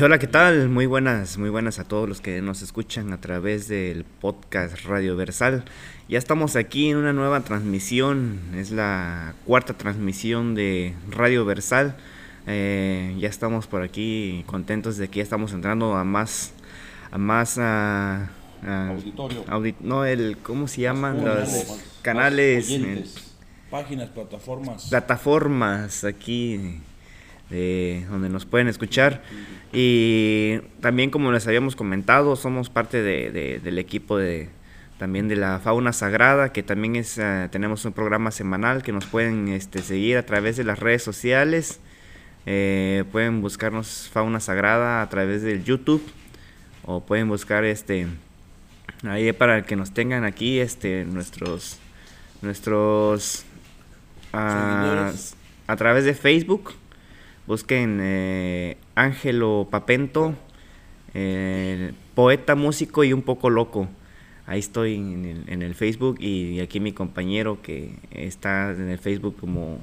Hola, ¿qué tal? Muy buenas, muy buenas a todos los que nos escuchan a través del podcast Radio Versal. Ya estamos aquí en una nueva transmisión, es la cuarta transmisión de Radio Versal. Eh, ya estamos por aquí contentos de que ya estamos entrando a más, a más, a, Auditorio. no, el, ¿cómo se llaman? Los canales, páginas, plataformas. Plataformas aquí donde nos pueden escuchar. Y también como les habíamos comentado, somos parte de, del equipo de también de la fauna sagrada, que también es, eh, tenemos un programa semanal que nos pueden este, seguir a través de las redes sociales. Eh, pueden buscarnos fauna sagrada a través del YouTube o pueden buscar este ahí para que nos tengan aquí este nuestros nuestros ah, a través de Facebook Busquen eh, Ángelo Papento, eh, poeta, músico y un poco loco. Ahí estoy en el, Facebook y aquí mi compañero que está en el Facebook como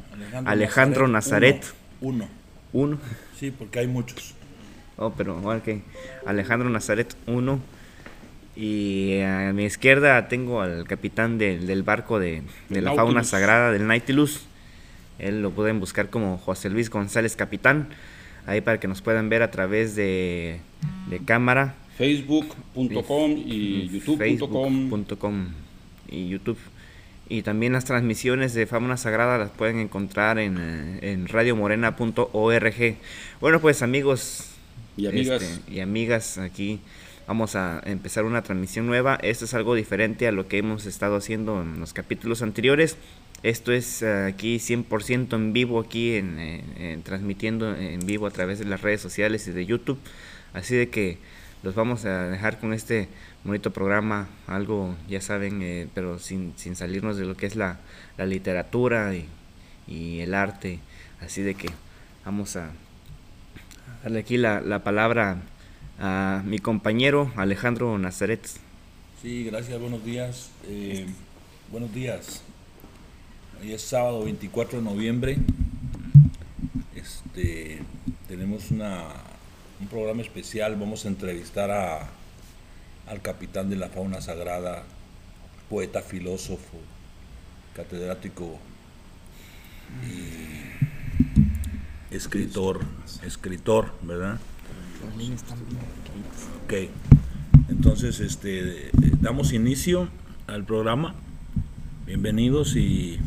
Alejandro, Nazaret. Uno, uno. Sí, porque hay muchos. Oh, pero que Alejandro Nazaret uno. Y a mi izquierda tengo al capitán del barco de, la fauna sagrada del Nautilus. Él lo pueden buscar como José Luis González Capitán, ahí para que nos puedan ver a través de, cámara. Facebook.com y YouTube.com. y YouTube. Y también las transmisiones de Fauna Sagrada las pueden encontrar en, en radiomorena.org. Bueno, pues amigos y amigas. Este, y amigas, aquí vamos a empezar una transmisión nueva. Esto es algo diferente a lo que hemos estado haciendo en los capítulos anteriores. Esto es eh, aquí 100% en vivo, aquí en, transmitiendo en vivo a través de las redes sociales y de YouTube. Así de que los vamos a dejar con este bonito programa, algo ya saben, eh, pero sin, sin, salirnos de lo que es la, literatura y, el arte. Así de que vamos a darle aquí la, palabra a mi compañero Alejandro Nazaret. Sí, gracias, buenos días. Eh, buenos días. Hoy es sábado 24 de noviembre. Este, tenemos una, un programa especial. Vamos a entrevistar a, al capitán de la fauna sagrada, poeta, filósofo, catedrático y escritor, escritor, ¿verdad? Ok. Entonces, este, damos inicio al programa. Bienvenidos y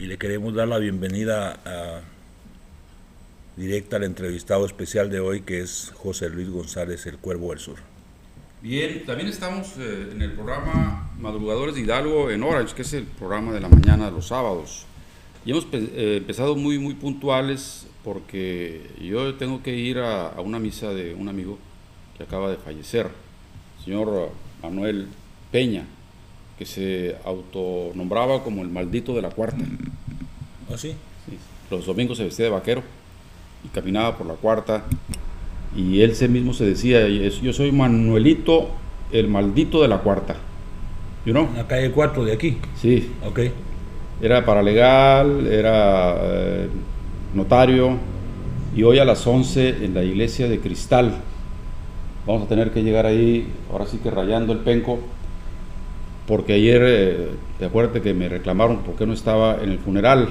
y le queremos dar la bienvenida directa al entrevistado especial de hoy que es José Luis González, el Cuervo del Sur. Bien, también estamos eh, en el programa Madrugadores de Hidalgo en Orange, que es el programa de la mañana de los sábados. Y hemos eh, empezado muy, muy puntuales porque yo tengo que ir a, a, una misa de un amigo que acaba de fallecer, señor Manuel Peña que se autonombraba como el maldito de la cuarta. ¿Ah, sí? Los domingos se vestía de vaquero y caminaba por la cuarta y él se mismo se decía, yo soy Manuelito, el maldito de la cuarta. ¿You know? En la calle 4 de aquí. Sí. Ok. Era paralegal, era eh, notario y hoy a las 11 en la iglesia de Cristal. Vamos a tener que llegar ahí, ahora sí que rayando el penco, porque ayer, eh, te acuerdas que me reclamaron por qué no estaba en el funeral.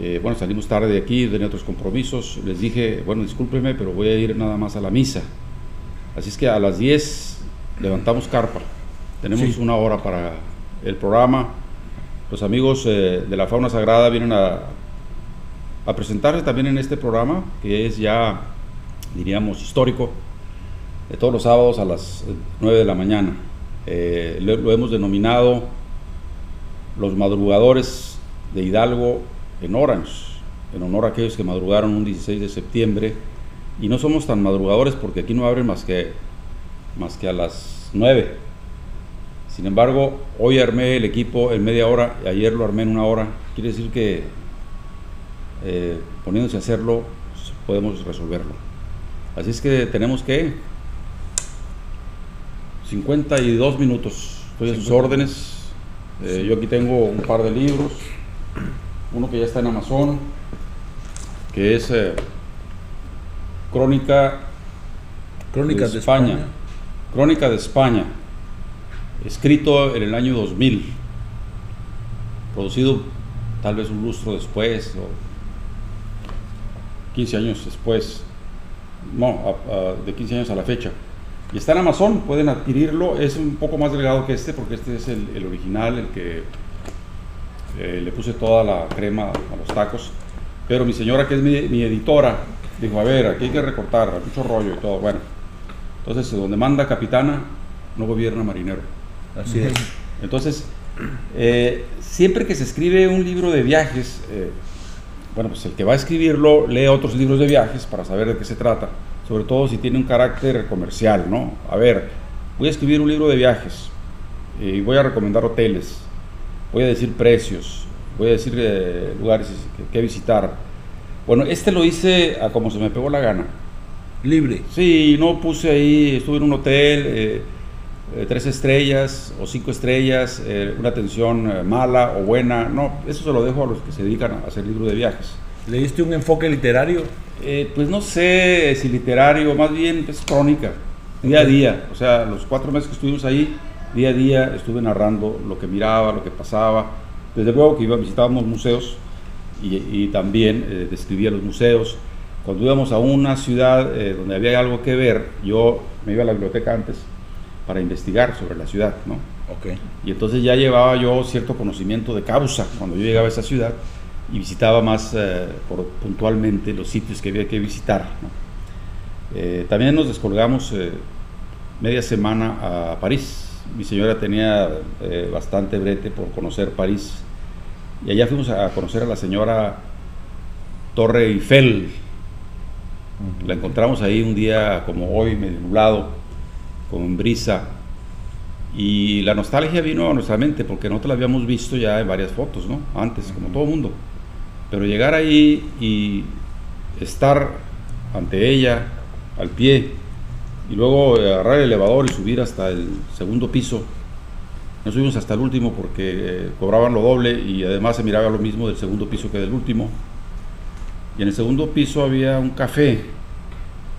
Eh, bueno, salimos tarde de aquí, tenía otros compromisos. Les dije, bueno, discúlpeme, pero voy a ir nada más a la misa. Así es que a las 10 levantamos carpa. Tenemos una hora para el programa. Los amigos eh, de la fauna sagrada vienen a, a presentarse también en este programa, que es ya, diríamos, histórico, de todos los sábados a las 9 de la mañana. Eh, lo, hemos denominado los madrugadores de Hidalgo en Orange, en honor a aquellos que madrugaron un 16 de septiembre. Y no somos tan madrugadores porque aquí no abren más que, más que a las 9. Sin embargo, hoy armé el equipo en media hora y ayer lo armé en una hora. Quiere decir que eh, poniéndose a hacerlo podemos resolverlo. Así es que tenemos que 52 minutos. Estoy a sus órdenes. Eh, yo aquí tengo un par de libros. Uno que ya está en Amazon, que es eh, Crónica de España. Crónica de España, escrito en el año 2000, producido tal vez un lustro después o 15 años después, no, de 15 años a la fecha. Y está en Amazon, pueden adquirirlo, es un poco más delgado que este porque este es el, original, el que eh, le puse toda la crema a los tacos. Pero mi señora, que es mi, mi editora, dijo, a ver, aquí hay que recortar, mucho rollo y todo. Bueno, entonces, donde manda capitana, no gobierna marinero. Así es. Entonces, eh, siempre que se escribe un libro de viajes, eh, bueno, pues el que va a escribirlo lee otros libros de viajes para saber de qué se trata, sobre todo si tiene un carácter comercial, ¿no? A ver, voy a escribir un libro de viajes eh, y voy a recomendar hoteles, voy a decir precios, voy a decir lugares que, que visitar. Bueno, este lo hice a como se me pegó la gana libre. Sí, no puse ahí, estuve en un hotel, eh, eh, tres estrellas o cinco estrellas, eh, una atención mala o buena. No, eso se lo dejo a los que se dedican a hacer libros de viajes. ¿Le diste un enfoque literario? Pues no sé si literario, más bien es crónica, día a día. O sea, los cuatro meses que estuvimos ahí, día a día estuve narrando lo que miraba, lo que pasaba. Desde luego que iba, visitábamos museos y, y también describía los museos cuando íbamos a una ciudad eh, donde había algo que ver, yo me iba a la biblioteca antes para investigar sobre la ciudad, ¿no? Okay. Y entonces ya llevaba yo cierto conocimiento de causa cuando yo llegaba a esa ciudad y visitaba más eh, por, puntualmente los sitios que había que visitar. Eh, también nos descolgamos media semana a París. Mi señora tenía bastante brete por conocer París y allá fuimos a conocer a la señora Torre Eiffel, la encontramos ahí un día como hoy, medio nublado, con brisa. Y la nostalgia vino a nuestra mente porque nosotros la habíamos visto ya en varias fotos, ¿no? Antes, como todo mundo. Pero llegar ahí y estar ante ella, al pie, y luego agarrar el elevador y subir hasta el segundo piso. No subimos hasta el último porque eh, cobraban lo doble y además se miraba lo mismo del segundo piso que del último. Y en el segundo piso había un café,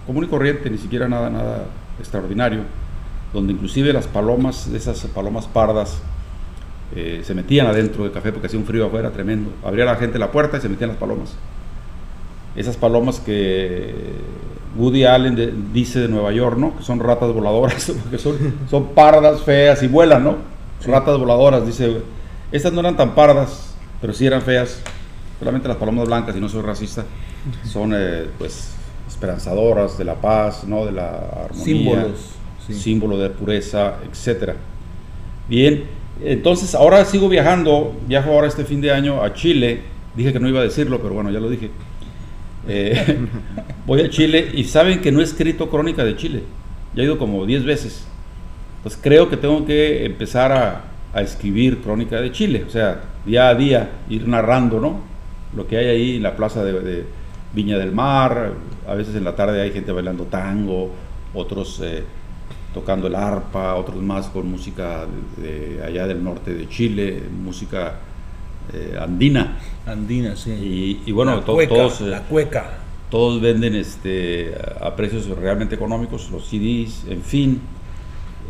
común y corriente, ni siquiera nada, nada extraordinario, donde inclusive las palomas, esas palomas pardas, eh, se metían adentro del café porque hacía un frío afuera tremendo. Abría la gente la puerta y se metían las palomas. Esas palomas que Woody Allen dice de Nueva York, ¿no? Que son ratas voladoras, porque son, son pardas, feas y vuelan, ¿no? Ratas voladoras, dice. Estas no eran tan pardas, pero sí eran feas solamente las palomas blancas, y no soy racista, son eh, pues esperanzadoras de la paz, ¿no? de la armonía, símbolos, símbolo de pureza, etcétera. Bien, entonces ahora sigo viajando, viajo ahora este fin de año a Chile, dije que no iba a decirlo, pero bueno, ya lo dije. Eh, voy a Chile y saben que no he escrito crónica de Chile, ya he ido como 10 veces. Pues creo que tengo que empezar a, escribir crónica de Chile, o sea, día a día ir narrando, ¿no? lo que hay ahí en la plaza de, Viña del Mar, a veces en la tarde hay gente bailando tango, otros eh, tocando el arpa, otros más con música de, allá del norte de Chile, música eh, andina. Andina, sí. Y, bueno, todos... la cueca. Todos venden este, a precios realmente económicos, los CDs, en fin.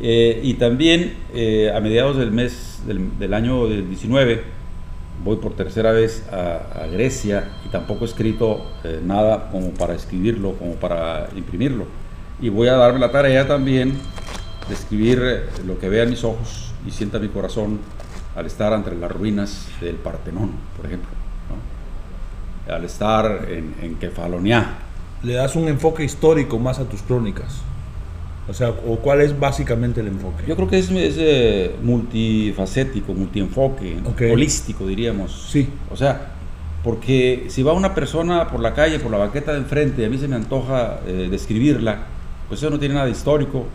Eh, y también a mediados del mes del, del año 19, voy por tercera vez a, Grecia y tampoco he escrito eh, nada como para escribirlo, como para imprimirlo. Y voy a darme la tarea también de escribir eh, lo que vea mis ojos y sienta mi corazón al estar entre las ruinas del Partenón, por ejemplo, al estar en, en Kefalonia. Le das un enfoque histórico más a tus crónicas. O sea, ¿o cuál es básicamente el enfoque? Yo creo que es, es multifacético, multienfoque, holístico, diríamos. Sí. O sea, porque si va una persona por la calle, por la banqueta de enfrente, y a mí se me antoja eh, describirla, pues eso no tiene nada histórico,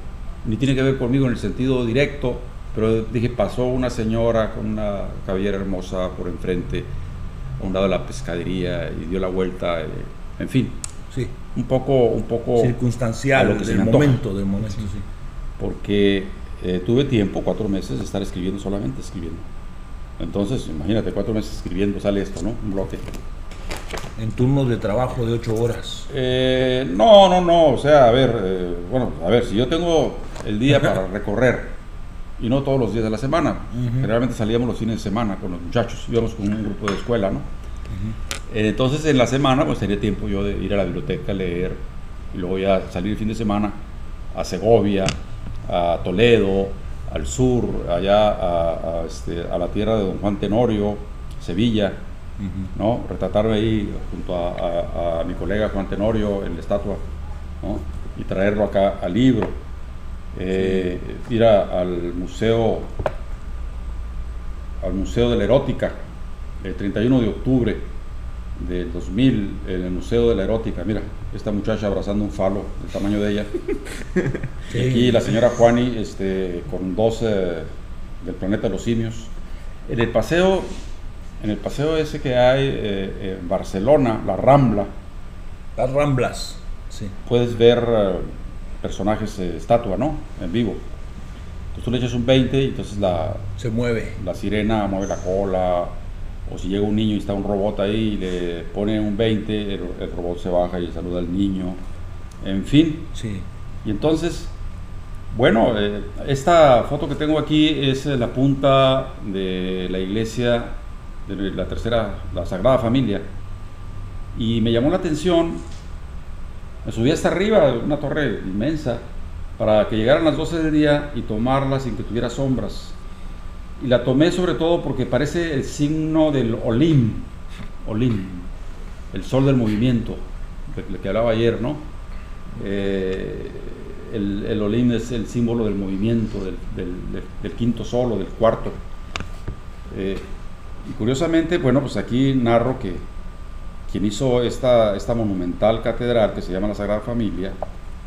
ni tiene que ver conmigo en el sentido directo, pero dije, pasó una señora con una cabellera hermosa por enfrente, a un lado de la pescadería, y dio la vuelta, eh, en fin. Sí un poco, un poco circunstancial lo que del momento, del momento, sí. Porque eh, tuve tiempo, cuatro meses, de estar escribiendo solamente escribiendo. Entonces, imagínate, cuatro meses escribiendo, sale esto, ¿no? Un bloque. En turnos de trabajo de ocho horas. Eh, no, no, no, o sea, a ver, eh, bueno, a ver, si yo tengo el día para recorrer y no todos los días de la semana, generalmente salíamos los fines de semana con los muchachos, íbamos con un grupo de escuela, ¿no? Eh, entonces en la semana pues tenía tiempo yo de ir a la biblioteca, leer y luego ya salir el fin de semana a Segovia, a Toledo, al sur, allá a, este, a la tierra de don Juan Tenorio, Sevilla, ¿no? Retratarme ahí junto a, mi colega Juan Tenorio en la estatua, Y traerlo acá al libro. Eh, ir al museo, al Museo de la Erótica, el 31 de octubre del 2000, en el Museo de la Erótica. Mira, esta muchacha abrazando un falo del tamaño de ella. Y aquí la señora Juani este, con dos del planeta de los simios. En el paseo en el paseo ese que hay eh, en Barcelona, la Rambla. Las Ramblas, sí. Puedes ver eh, personajes de estatua, ¿no? En vivo. Entonces tú le echas un 20 y entonces la... Se mueve. La sirena mueve la cola. O si llega un niño y está un robot ahí y le pone un 20, el, robot se baja y saluda al niño. En fin. Sí. Y entonces, bueno, eh, esta foto que tengo aquí es la punta de la iglesia de la tercera, la Sagrada Familia, y me llamó la atención, me subí hasta arriba, una torre inmensa, para que llegaran las 12 del día y tomarla sin que tuviera sombras. Y la tomé sobre todo porque parece el signo del Olim, Olim, el sol del movimiento, de que hablaba ayer, ¿no? Eh, el, el, Olim es el símbolo del movimiento, del, quinto sol o del cuarto. Eh, y curiosamente, bueno, pues aquí narro que quien hizo esta, esta monumental catedral que se llama la Sagrada Familia,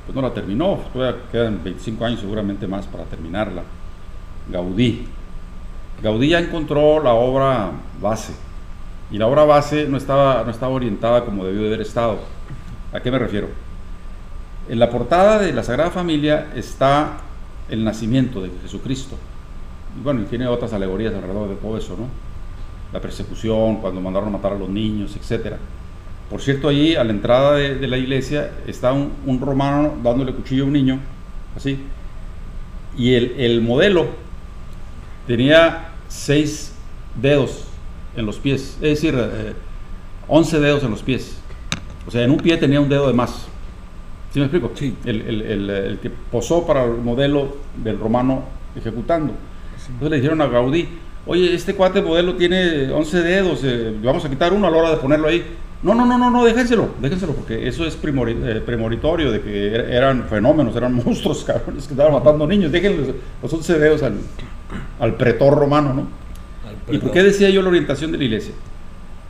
pues no la terminó, todavía quedan 25 años seguramente más para terminarla. Gaudí. Gaudí ya encontró la obra base, y la obra base no estaba, no estaba orientada como debió de haber estado. ¿A qué me refiero? En la portada de la Sagrada Familia está el nacimiento de Jesucristo. Bueno, y tiene otras alegorías alrededor de todo eso, ¿no? La persecución, cuando mandaron a matar a los niños, etc. Por cierto, ahí a la entrada de, la iglesia está un, romano dándole cuchillo a un niño, así, y el, modelo tenía seis dedos en los pies, es decir, eh, once dedos en los pies. O sea, en un pie tenía un dedo de más. ¿Sí me explico? Sí. El, el que posó para el modelo del romano ejecutando. Entonces le dijeron a Gaudí, oye, este cuate modelo tiene 11 dedos, eh, vamos a quitar uno a la hora de ponerlo ahí. No, no, no, no, no, déjenselo, déjenselo, porque eso es eh, premonitorio de que er-, eran fenómenos, eran monstruos, cabrones, que estaban matando niños. Déjenle los 11 dedos al, pretor romano, ¿no? ¿Y por qué decía yo la orientación de la iglesia?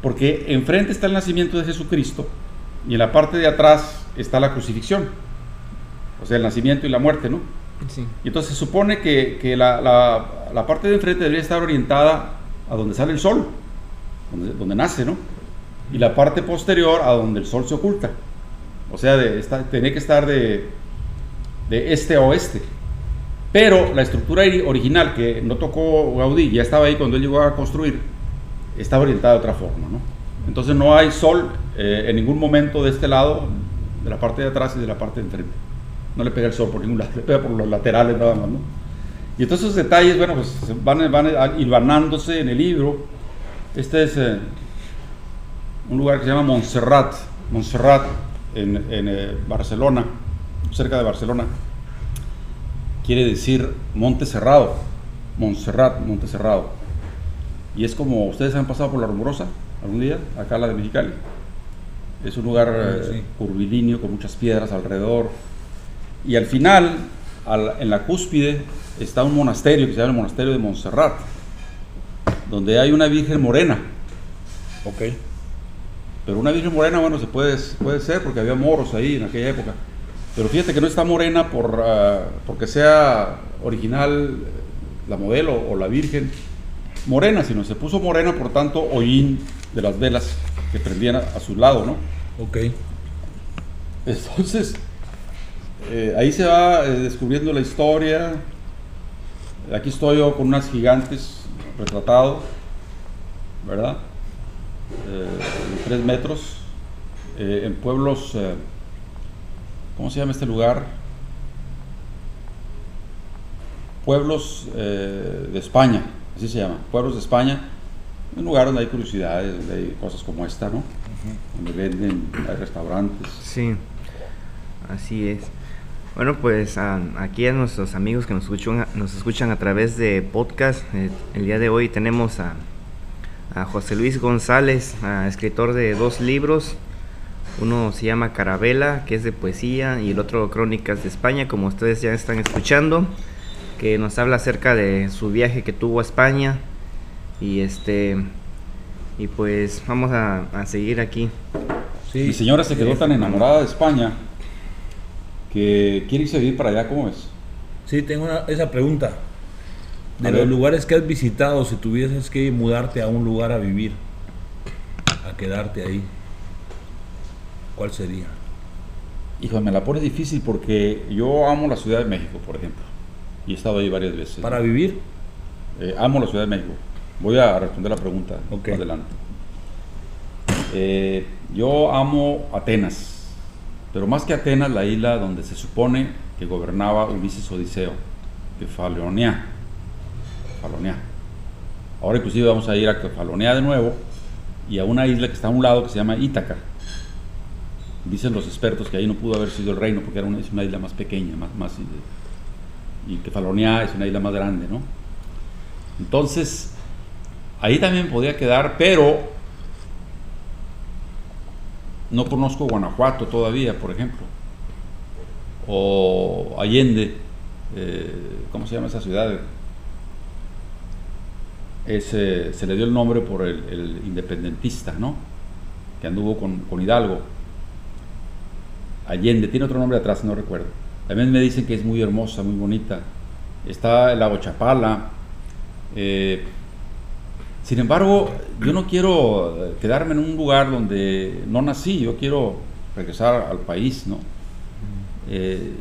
Porque enfrente está el nacimiento de Jesucristo y en la parte de atrás está la crucifixión, o sea, el nacimiento y la muerte, ¿no? Y entonces se supone que, la, parte de enfrente debería estar orientada a donde sale el sol, donde, nace, ¿no? Y la parte posterior a donde el sol se oculta. O sea, de, tenía que estar de, de este a oeste. Pero la estructura original que no tocó Gaudí, ya estaba ahí cuando él llegó a construir, estaba orientada de otra forma, ¿no? Entonces no hay sol eh, en ningún momento de este lado, de la parte de atrás y de la parte de enfrente no le pega el sol por ningún lado, le pega por los laterales nada más, ¿no? Y entonces esos detalles, bueno, pues van, van hilvanándose en el libro. Este es eh, un lugar que se llama Montserrat, Montserrat, en, eh, Barcelona, cerca de Barcelona. Quiere decir Monte Cerrado, Montserrat, Monte Cerrado. Y es como, ¿ustedes han pasado por la Rumorosa algún día? Acá la de Mexicali. Es un lugar eh, curvilíneo con muchas piedras alrededor y al final, en la cúspide, está un monasterio que se llama el Monasterio de Montserrat, donde hay una Virgen Morena. Ok. Pero una Virgen Morena, bueno, se puede, puede ser porque había moros ahí en aquella época. Pero fíjate que no está morena por, ah, porque sea original la modelo o la Virgen morena, sino se puso morena por tanto hollín de las velas que prendían a, a su lado, ¿no? Ok. Entonces, eh, ahí se va eh, descubriendo la historia. Aquí estoy yo con unas gigantes retratado, ¿verdad? Eh, de tres metros, en pueblos, ¿cómo se llama este lugar? Pueblos de España, así se llama, pueblos de España, un lugar donde hay curiosidades, donde hay cosas como esta, ¿no? Donde venden, hay restaurantes. Sí, así es. Bueno, pues a- aquí a nuestros amigos que nos escuchan, nos escuchan a través de podcast, eh, el día de hoy tenemos a, José Luis González, a escritor de dos libros. Uno se llama Carabela, que es de poesía, y el otro Crónicas de España, como ustedes ya están escuchando, que nos habla acerca de su viaje que tuvo a España. Y este y pues vamos a, a seguir aquí. Sí, Mi señora se quedó tan enamorada de España que quiere irse a vivir para allá, ¿cómo es? Sí, tengo una- esa pregunta. De A los ver. lugares que has visitado, si tuvieses que mudarte a un lugar a vivir, a quedarte ahí, ¿cuál sería? Hijo, me la pone difícil porque yo amo la Ciudad de México, por ejemplo, y he estado ahí varias veces. ¿Para vivir? Eh, amo la Ciudad de México. Voy a responder la pregunta Ok. más adelante. Eh, yo amo Atenas, pero más que Atenas, la isla donde se supone que gobernaba Ulises Odiseo, Kefalonia. Kefalonia. Ahora inclusive vamos a ir a Kefalonia de nuevo y a una isla que está a un lado que se llama Ítaca. Dicen los expertos que ahí no pudo haber sido el reino porque era una, es una isla más pequeña, más, más y Kefalonia es una isla más grande, ¿no? Entonces, ahí también podía quedar, pero no conozco Guanajuato todavía, por ejemplo. O Allende, eh, ¿cómo se llama esa ciudad? Ese, se le dio el nombre por el, independentista, ¿no? Que anduvo con, con Hidalgo. Allende, tiene otro nombre atrás, no recuerdo. También me dicen que es muy hermosa, muy bonita. Está el lago Chapala. eh, sin embargo, yo no quiero eh, quedarme en un lugar donde no nací, yo quiero regresar al país, ¿no? Eh,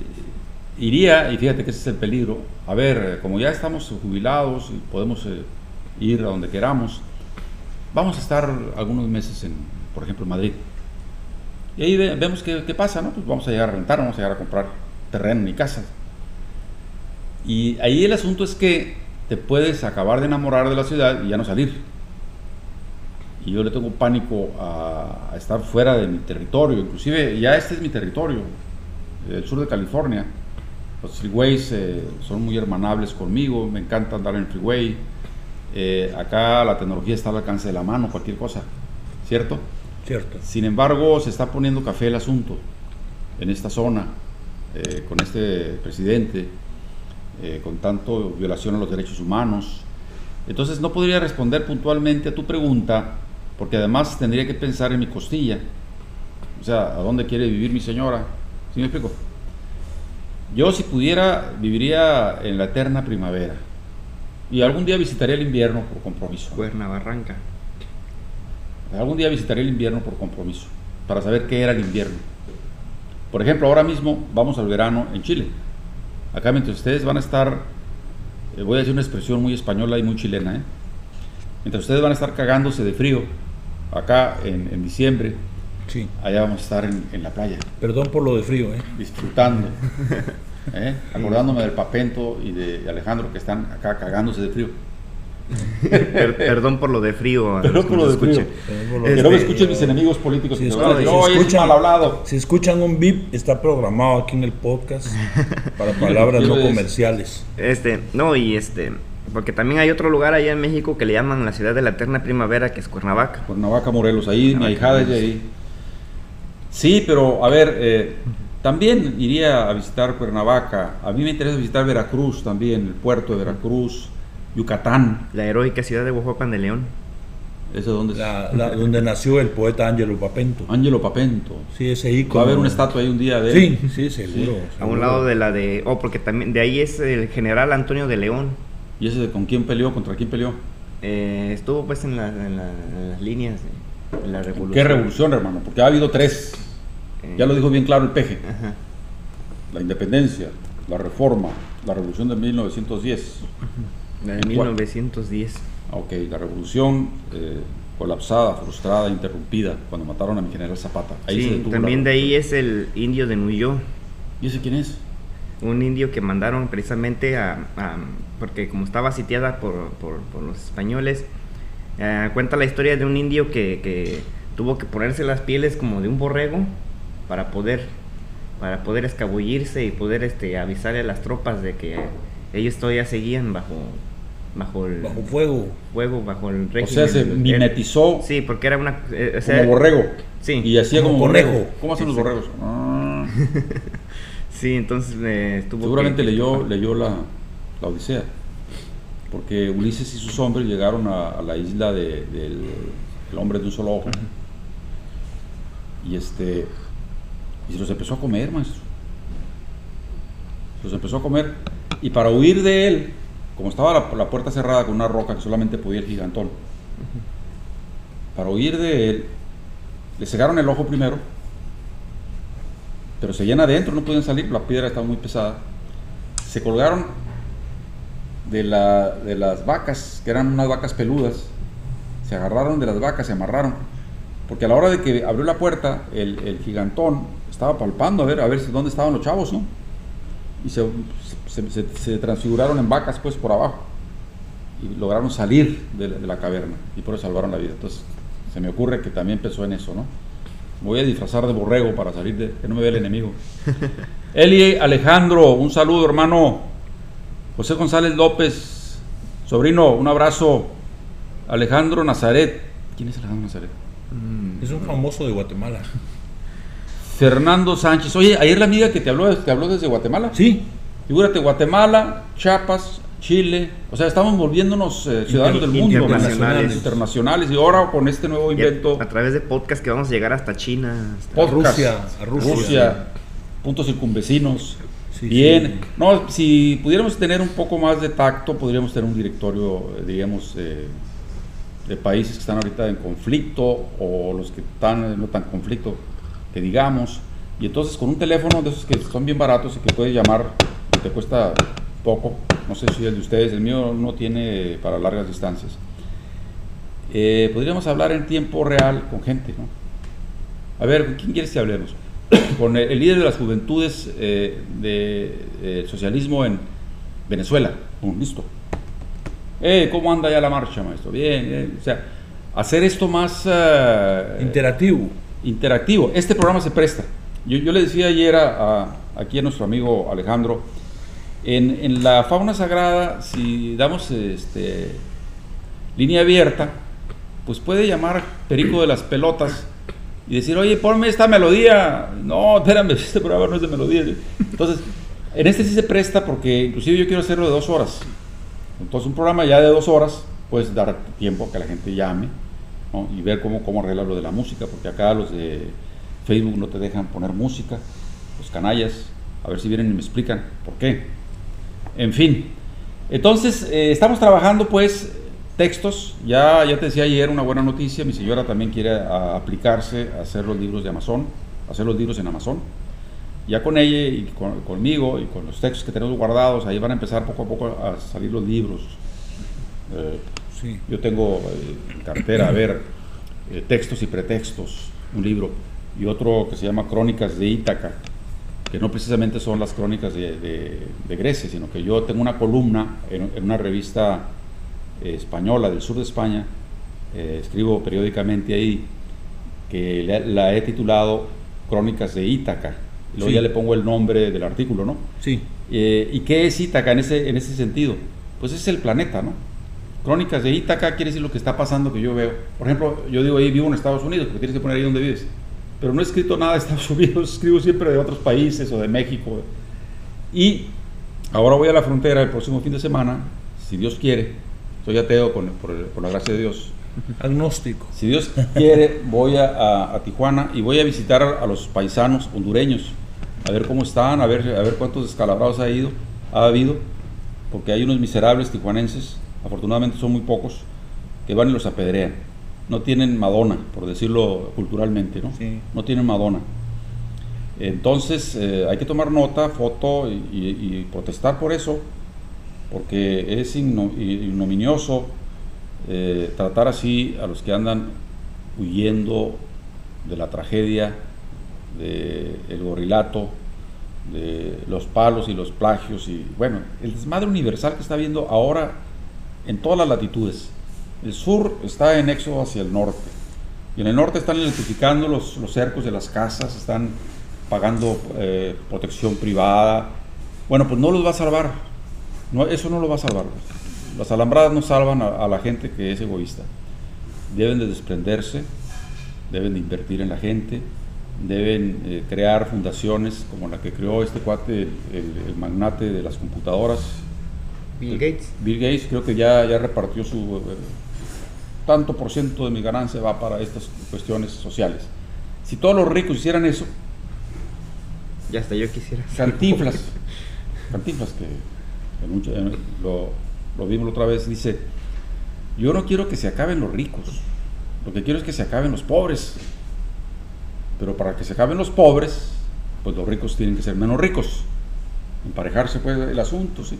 iría, y fíjate que ese es el peligro, a ver, eh, como ya estamos jubilados y podemos ir a donde queramos, vamos a estar algunos meses, en, por ejemplo, en Madrid. Y ahí ve- vemos qué, pasa, ¿no? Pues vamos a llegar a rentar, vamos a llegar a comprar terreno y casa. Y ahí el asunto es que te puedes acabar de enamorar de la ciudad y ya no salir. Y yo le tengo pánico a, a estar fuera de mi territorio, inclusive ya este es mi territorio, el sur de California. Los freeways eh, son muy hermanables conmigo, me encanta andar en el freeway. Eh, acá la tecnología está al alcance de la mano, cualquier cosa, ¿cierto? Cierto. Sin embargo, se está poniendo café el asunto en esta zona, eh, con este presidente, eh, con tanto violación a los derechos humanos. Entonces no podría responder puntualmente a tu pregunta, porque además tendría que pensar en mi costilla. O sea, ¿a dónde quiere vivir mi señora? ¿Sí me explico? Yo si pudiera, viviría en la eterna primavera. Y algún día visitaría el invierno por compromiso. Cuernabarranca. Algún día visitaré el invierno por compromiso, para saber qué era el invierno. Por ejemplo, ahora mismo vamos al verano en Chile. Acá mientras ustedes van a estar, eh, voy a decir una expresión muy española y muy chilena, ¿eh? mientras ustedes van a estar cagándose de frío, acá en, en diciembre, Sí. allá vamos a estar en, en la playa, Perdón por lo de frío, ¿eh? disfrutando, ¿eh? acordándome del Papento y de Alejandro que están acá cagándose de frío. Per- perdón por lo de frío. Perdón que por lo de frío. Que no me escuchen mis enemigos políticos, Si que me escuchan- decir, si "Oye, es escuchan- mal hablado. Si escuchan un beep, está programado aquí en el podcast para palabras no comerciales. Este, no, y este, porque también hay otro lugar allá en México que le llaman la ciudad de la eterna primavera, que es Cuernavaca. Cuernavaca, Morelos, ahí mi ahijada es de ahí. Sí, pero a ver, eh, también iría a visitar Cuernavaca. A mí me interesa visitar Veracruz también, el puerto de Veracruz, Yucatán. La heroica ciudad de Oaxaca de León. ¿Eso dónde es? La- la- donde nació el poeta Angelo Papento. Ángelo Papento. Sí, ese Va a haber una estatua ahí un día de Sí, él. sí, seguro. A un lado de la de. Oh, porque también de ahí es el general Antonio de León. ¿Y ese de con quién peleó? ¿Contra quién peleó? Eh, estuvo pues en, la- en la- en las líneas de, la revolución. ¿Qué revolución, hermano? Porque ha habido tres. Eh, Ya lo dijo bien claro el peje. Ajá. La independencia, la reforma, la revolución de 1910. La de ¿En cuál? 1910. Ok, la revolución, eh, colapsada, frustrada, interrumpida, cuando mataron a mi general Zapata. Ahí se Sí, detuvo también de ahí es el indio de Nuyo, ¿Y ese quién es? un indio que mandaron precisamente a, a- porque como estaba sitiada por, por- por los españoles, eh, cuenta la historia de un indio que, que tuvo que ponerse las pieles como de un borrego para poder para poder escabullirse y poder este avisarle a las tropas de que ellos todavía seguían bajo bajo el Bajo fuego. fuego, bajo el régimen. O sea, se mimetizó Sí, porque era una eh, o sea, como borrego. Sí. Y hacía Como como, borrego. ¿Cómo hacen los borregos? Ah. Sí, entonces eh, estuvo Seguramente que- leyó, leyó la, la Odisea. Porque Ulises y sus hombres llegaron a, a la isla de- del el hombre de un solo ojo. Y este. Y se los empezó a comer, maestro. Se los empezó a comer. Y para huir de él, como estaba la, puerta cerrada con una roca que solamente podía el gigantón, para huir de él, le cegaron el ojo primero, pero seguían adentro, no podían salir, la piedra estaba muy pesada. Se colgaron de, la, de las vacas, que eran unas vacas peludas, se agarraron de las vacas, se amarraron, porque a la hora de que abrió la puerta, el, el gigantón estaba palpando a ver, a ver dónde estaban los chavos, ¿no? Y se, se- se- se transfiguraron en vacas, pues, por abajo, y lograron salir de, la- de la caverna, y por eso salvaron la vida. Entonces, se me ocurre que también empezó en eso, ¿no? Me voy a disfrazar de borrego para salir de que no me vea el enemigo. Eli Alejandro, un saludo, hermano. José González López, sobrino, un abrazo. Alejandro Nazaret. ¿Quién es Alejandro Nazaret? Mm, Es un famoso de Guatemala. Fernando Sánchez. Oye, ayer la amiga que te habló, te habló desde Guatemala. Sí. Figúrate, Guatemala, Chiapas, Chile. O sea, estamos volviéndonos eh, ciudadanos del mundo. internacionales. internacionales. Y ahora con este nuevo invento. a, través de podcast que vamos a llegar hasta China. hasta- podcast, Rusia, a Rusia. puntos circunvecinos. Sí, Bien, sí. no, si pudiéramos tener un poco más de tacto, podríamos tener un directorio, eh, diríamos, eh, de países que están ahorita en conflicto o los que están en no tan conflicto, digamos. Y entonces con un teléfono de esos que son bien baratos y que puedes llamar, te cuesta poco, no sé si el de ustedes, el mío no tiene para largas distancias. Eh, podríamos hablar en tiempo real con gente. A ver, ¿con quién quieres que hablemos? con el, líder de las juventudes eh, del socialismo en Venezuela. Oh, listo. Eh, ¿Cómo anda ya la marcha, maestro? Bien. O sea, hacer esto más eh, Interactivo. Interactivo. Este programa se presta. Yo, le decía ayer a, a- aquí a nuestro amigo Alejandro, en, en la fauna sagrada, si damos este, línea abierta, pues puede llamar Perico de las Pelotas y decir, oye, ponme esta melodía. No, espérame, este programa no es de melodía. Entonces, en este sí se presta porque inclusive yo quiero hacerlo de dos horas. Entonces, un programa ya de dos horas, puedes dar tiempo a que la gente llame y ver cómo, cómo arreglar lo de la música, porque acá los de Facebook no te dejan poner música, los canallas, a ver si vienen y me explican por qué. En fin, entonces eh, estamos trabajando pues textos, ya, ya te decía ayer una buena noticia, mi señora también quiere a- aplicarse a hacer los libros de Amazon, hacer los libros en Amazon. Ya con ella y con- conmigo y con los textos que tenemos guardados, ahí van a empezar poco a poco a salir los libros. Eh, Sí. yo tengo eh, en cartera, a ver, eh, textos y pretextos, un libro, y otro que se llama Crónicas de Ítaca, que no precisamente son las crónicas de, de- de Grecia, sino que yo tengo una columna en, en una revista eh, española del sur de España, eh, escribo periódicamente ahí, que la, la he titulado Crónicas de Ítaca, y luego Sí. ya le pongo el nombre del artículo, ¿no? Sí. Eh, ¿Y qué es Ítaca en ese, en ese sentido? Pues es el planeta, ¿no? Crónicas de Ítaca quiere decir lo que está pasando que yo veo. Por ejemplo, yo digo ahí vivo en Estados Unidos, porque tienes que poner ahí donde vives. Pero no he escrito nada de Estados Unidos, escribo siempre de otros países o de México. Y ahora voy a la frontera el próximo fin de semana, si Dios quiere. Soy ateo por, por la gracia de Dios. Agnóstico. Si Dios quiere, voy a, a- a Tijuana y voy a visitar a los paisanos hondureños, a ver cómo están, a ver, a ver cuántos descalabrados ha, ido, ha habido, porque hay unos miserables tijuanenses, afortunadamente son muy pocos, que van y los apedrean. No tienen Madonna, por decirlo culturalmente, ¿no? Sí. No tienen Madonna. Entonces eh, hay que tomar nota, foto y, y- y protestar por eso, porque es igno- ignominioso eh, tratar así a los que andan huyendo de la tragedia, del gorilato, de los palos y los plagios y bueno, el desmadre universal que está viendo ahora en todas las latitudes. El sur está en éxodo hacia el norte y en el norte están electrificando los, los cercos de las casas, están pagando eh, protección privada. Bueno, pues no los va a salvar. Eso no lo va a salvar. Las alambradas no salvan a, la gente que es egoísta. Deben de desprenderse, deben de invertir en la gente, deben eh, crear fundaciones como la que creó este cuate, el, magnate de las computadoras. Bill Gates. Bill Gates creo que ya, ya repartió su... Eh, tanto por ciento de mi ganancia va para estas cuestiones sociales. Si todos los ricos hicieran eso... Ya hasta yo quisiera. Cantinflas. Cantinflas que lo, lo vimos otra vez, dice, yo no quiero que se acaben los ricos, lo que quiero es que se acaben los pobres. Pero para que se acaben los pobres, pues los ricos tienen que ser menos ricos. Emparejarse pues el asunto, ¿sí?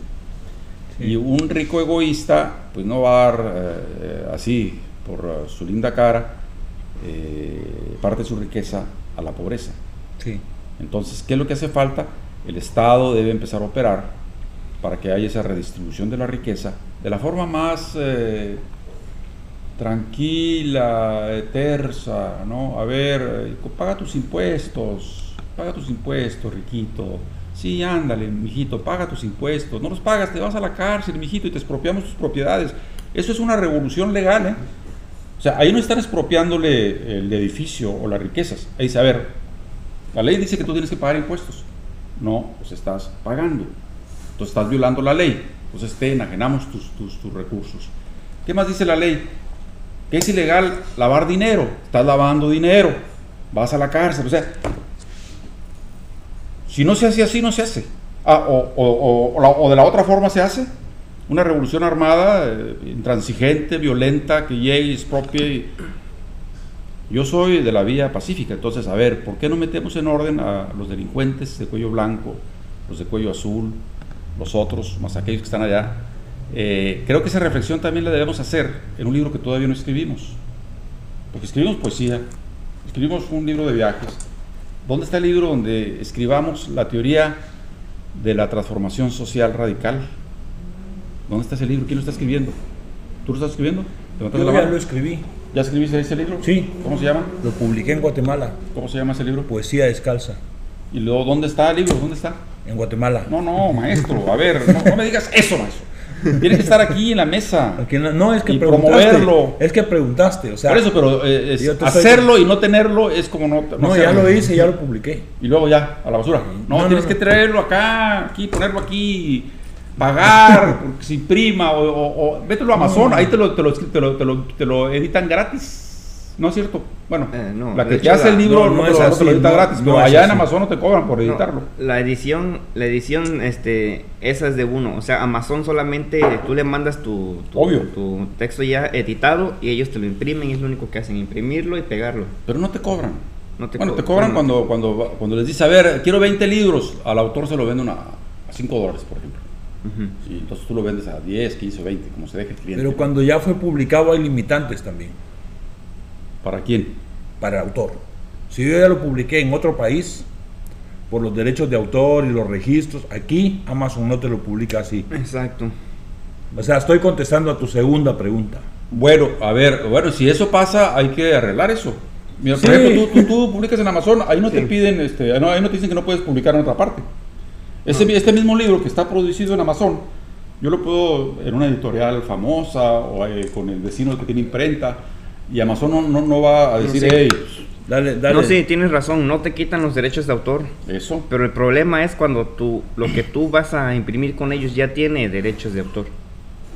Y un rico egoísta, pues no va a dar eh, así, por uh, su linda cara, eh, parte de su riqueza a la pobreza. Sí. Entonces, ¿qué es lo que hace falta? El Estado debe empezar a operar para que haya esa redistribución de la riqueza de la forma más eh, tranquila, tersa, ¿no? A ver, eh, paga tus impuestos, paga tus impuestos, riquito. Sí, ándale, mijito, paga tus impuestos. No los pagas, te vas a la cárcel, mijito, y te expropiamos tus propiedades. Eso es una revolución legal, ¿eh? O sea, ahí no están expropiándole el edificio o las riquezas. Ahí dice, a ver, la ley dice que tú tienes que pagar impuestos. No, pues estás pagando. Entonces estás violando la ley. Entonces te enajenamos tus, tus, tus recursos. ¿Qué más dice la ley? Que es ilegal lavar dinero. Estás lavando dinero. Vas a la cárcel. O sea, si no se hace así, no se hace. Ah, o, de la otra forma se hace. Una revolución armada, eh, intransigente, violenta, que llegue y. Yo soy de la vía pacífica, entonces, a ver, ¿por qué no metemos en orden a los delincuentes de cuello blanco, los de cuello azul, los otros, más aquellos que están allá, eh, creo que esa reflexión también la debemos hacer en un libro que todavía no escribimos. Porque escribimos poesía, escribimos un libro de viajes. ¿Dónde está el libro donde escribamos la teoría de la transformación social radical? ¿Dónde está ese libro? ¿Quién lo está escribiendo? ¿Tú lo estás escribiendo? Yo ya lo escribí. ¿Ya escribiste ese libro? Sí. ¿Cómo se llama? Lo publiqué en Guatemala. ¿Cómo se llama ese libro? Poesía descalza. ¿Y luego dónde está el libro? ¿Dónde está? En Guatemala. No, no, maestro, a ver, no, me digas eso, maestro. Tiene que estar aquí en la mesa. no, es que y promoverlo. Es que preguntaste, o sea. Por eso, pero eh, hacerlo y no tenerlo es como no. No, ya lo hice, ya lo publiqué. Y luego ya, a la basura. No, tienes que traerlo acá, aquí, ponerlo aquí, pagar, porque se imprima, o, o, o vételo a Amazon, ahí te lo, te lo, te lo, te lo, te lo editan gratis. No es cierto. Bueno, eh, la que te hace el libro no, es así, lo edita gratis, pero allá en Amazon no te cobran por editarlo. la edición, la edición, este, esa es de uno. O sea, Amazon solamente tú le mandas tu, tu, texto ya editado y ellos te lo imprimen y es lo único que hacen, imprimirlo y pegarlo. Pero no te cobran. bueno, te cobran cuando, cuando, cuando les dices, a ver, quiero 20 libros, al autor se lo venden a, 5 dólares, por ejemplo. entonces tú lo vendes a 10, 15, 20, como se deje el cliente. Pero cuando ya fue publicado hay limitantes también. ¿Para quién? Para el autor. Si yo ya lo publiqué en otro país, por los derechos de autor y los registros, aquí Amazon no te lo publica así. Exacto. O sea, estoy contestando a tu segunda pregunta. Bueno, a ver, bueno, si eso pasa, hay que arreglar eso. Mira, por ejemplo, tú, publicas en Amazon, ahí no te piden, este, ahí no te dicen que no puedes publicar en otra parte. Este mismo libro que está producido en Amazon, yo lo puedo en una editorial famosa o eh, con el vecino que tiene imprenta, y Amazon no, no, va a decir, hey, dale, dale. No, sí, tienes razón, no te quitan los derechos de autor. Eso. Pero el problema es cuando tú, lo que tú vas a imprimir con ellos ya tiene derechos de autor.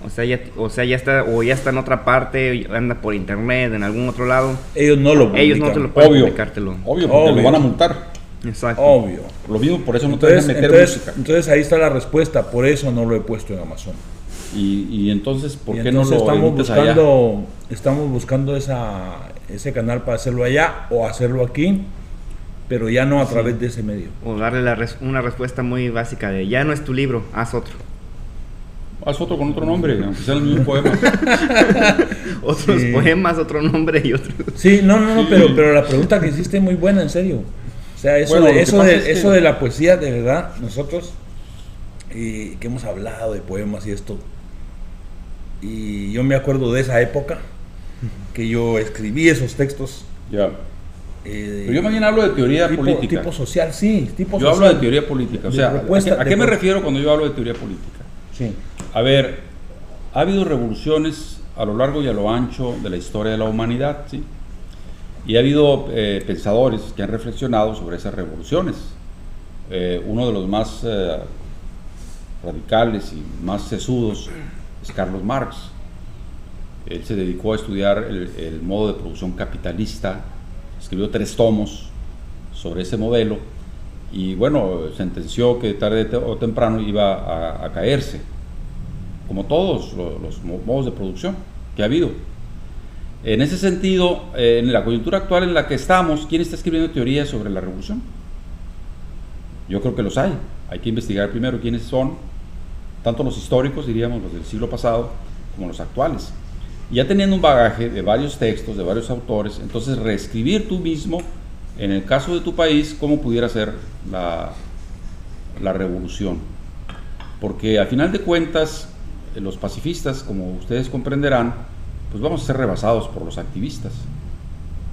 O sea, ya, o sea, ya está, o ya está en otra parte, anda por internet, en algún otro lado. Ellos no lo Ellos no te lo pueden Obvio. Obvio, porque Obvio. lo van a multar. Exacto. Obvio. Lo mismo, por eso no te dejan meter entonces, Entonces ahí está la respuesta, por eso no lo he puesto en Amazon. Y, y entonces, ¿por qué no lo estamos buscando, Estamos buscando esa, ese canal para hacerlo allá o hacerlo aquí, pero ya no a través de ese medio. O darle una respuesta muy básica de, ya no es tu libro, haz otro. Haz otro con otro nombre, aunque sea el mismo poema. Otros Sí. poemas, otro nombre y otro. Sí, no, no, no, Sí. pero, pero la pregunta que hiciste es muy buena, en serio. O sea, eso, Bueno, de, eso, de, es que- eso de la poesía, de verdad, nosotros eh, que hemos hablado de poemas y esto, y yo me acuerdo de esa época que yo escribí esos textos. Ya. eh, Pero yo más bien hablo de teoría tipo, política. tipo social, sí, tipo Yo social. hablo de teoría política. O sea, ¿a qué- ¿a qué me refiero cuando yo hablo de teoría política? Sí. A ver, ha habido revoluciones a lo largo y a lo ancho de la historia de la humanidad, ¿sí? Y ha habido eh, pensadores que han reflexionado sobre esas revoluciones. Eh, uno de los más eh, radicales y más sesudos es Carlos Marx. Él se dedicó a estudiar el, modo de producción capitalista, escribió tres tomos sobre ese modelo y bueno, sentenció que tarde o temprano iba a, caerse, como todos lo- los, mo- modos de producción que ha habido. En ese sentido, eh, en la coyuntura actual en la que estamos, ¿quién está escribiendo teorías sobre la revolución? Yo creo que los hay. Hay que investigar primero quiénes son, tanto los históricos, diríamos, los del siglo pasado, como los actuales. Y ya teniendo un bagaje de varios textos, de varios autores, entonces reescribir tú mismo, en el caso de tu país, cómo pudiera ser la, la revolución. Porque a final de cuentas, eh, los pacifistas, como ustedes comprenderán, pues vamos a ser rebasados por los activistas.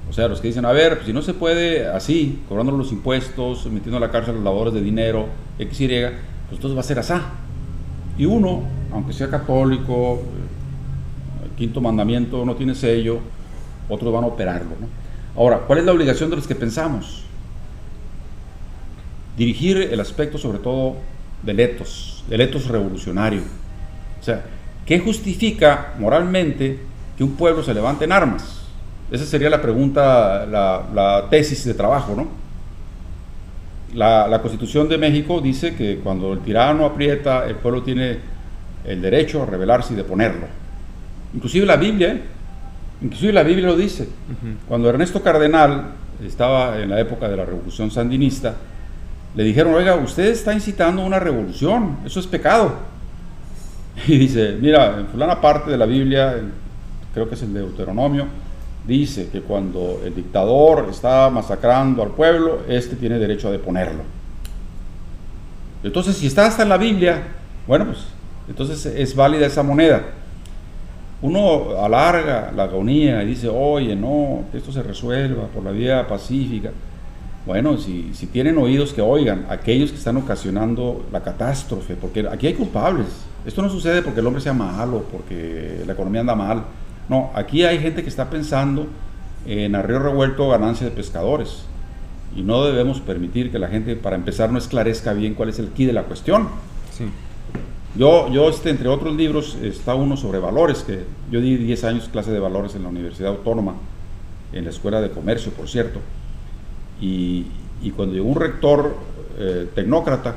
O sea, los que dicen, a ver, pues si no se puede así, cobrando los impuestos, metiendo a la cárcel los lavadores de dinero, X, Y, pues entonces va a ser asá. Y uno, aunque sea católico, eh, el quinto mandamiento no tiene sello, otros van a operarlo. ¿no? Ahora, ¿cuál es la obligación de los que pensamos? Dirigir el aspecto sobre todo del etos, del etos revolucionario. O sea, ¿qué justifica moralmente que un pueblo se levante en armas? Esa sería la pregunta, la, la tesis de trabajo, ¿no? La, la Constitución de México dice que cuando el tirano aprieta, el pueblo tiene el derecho a rebelarse y deponerlo. Inclusive la Biblia, ¿eh? inclusive la Biblia lo dice. Cuando Ernesto Cardenal estaba en la época de la Revolución Sandinista, le dijeron, oiga, usted está incitando una revolución, eso es pecado. Y dice, mira, en fulana parte de la Biblia, creo que es el Deuteronomio, dice que cuando el dictador está masacrando al pueblo, este tiene derecho a deponerlo. Entonces, si está hasta en la Biblia, bueno, pues entonces es válida esa moneda. Uno alarga la agonía y dice, oye, no, que esto se resuelva por la vía pacífica. Bueno, si, si tienen oídos que oigan, aquellos que están ocasionando la catástrofe, porque aquí hay culpables. Esto no sucede porque el hombre sea malo, porque la economía anda mal. No, aquí hay gente que está pensando en a río revuelto ganancia de pescadores. Y no debemos permitir que la gente, para empezar, no esclarezca bien cuál es el quid de la cuestión. Sí. Yo, yo este, entre otros libros, está uno sobre valores, que yo di 10 años clase de valores en la Universidad Autónoma, en la Escuela de Comercio, por cierto. Y, y cuando llegó un rector eh, tecnócrata,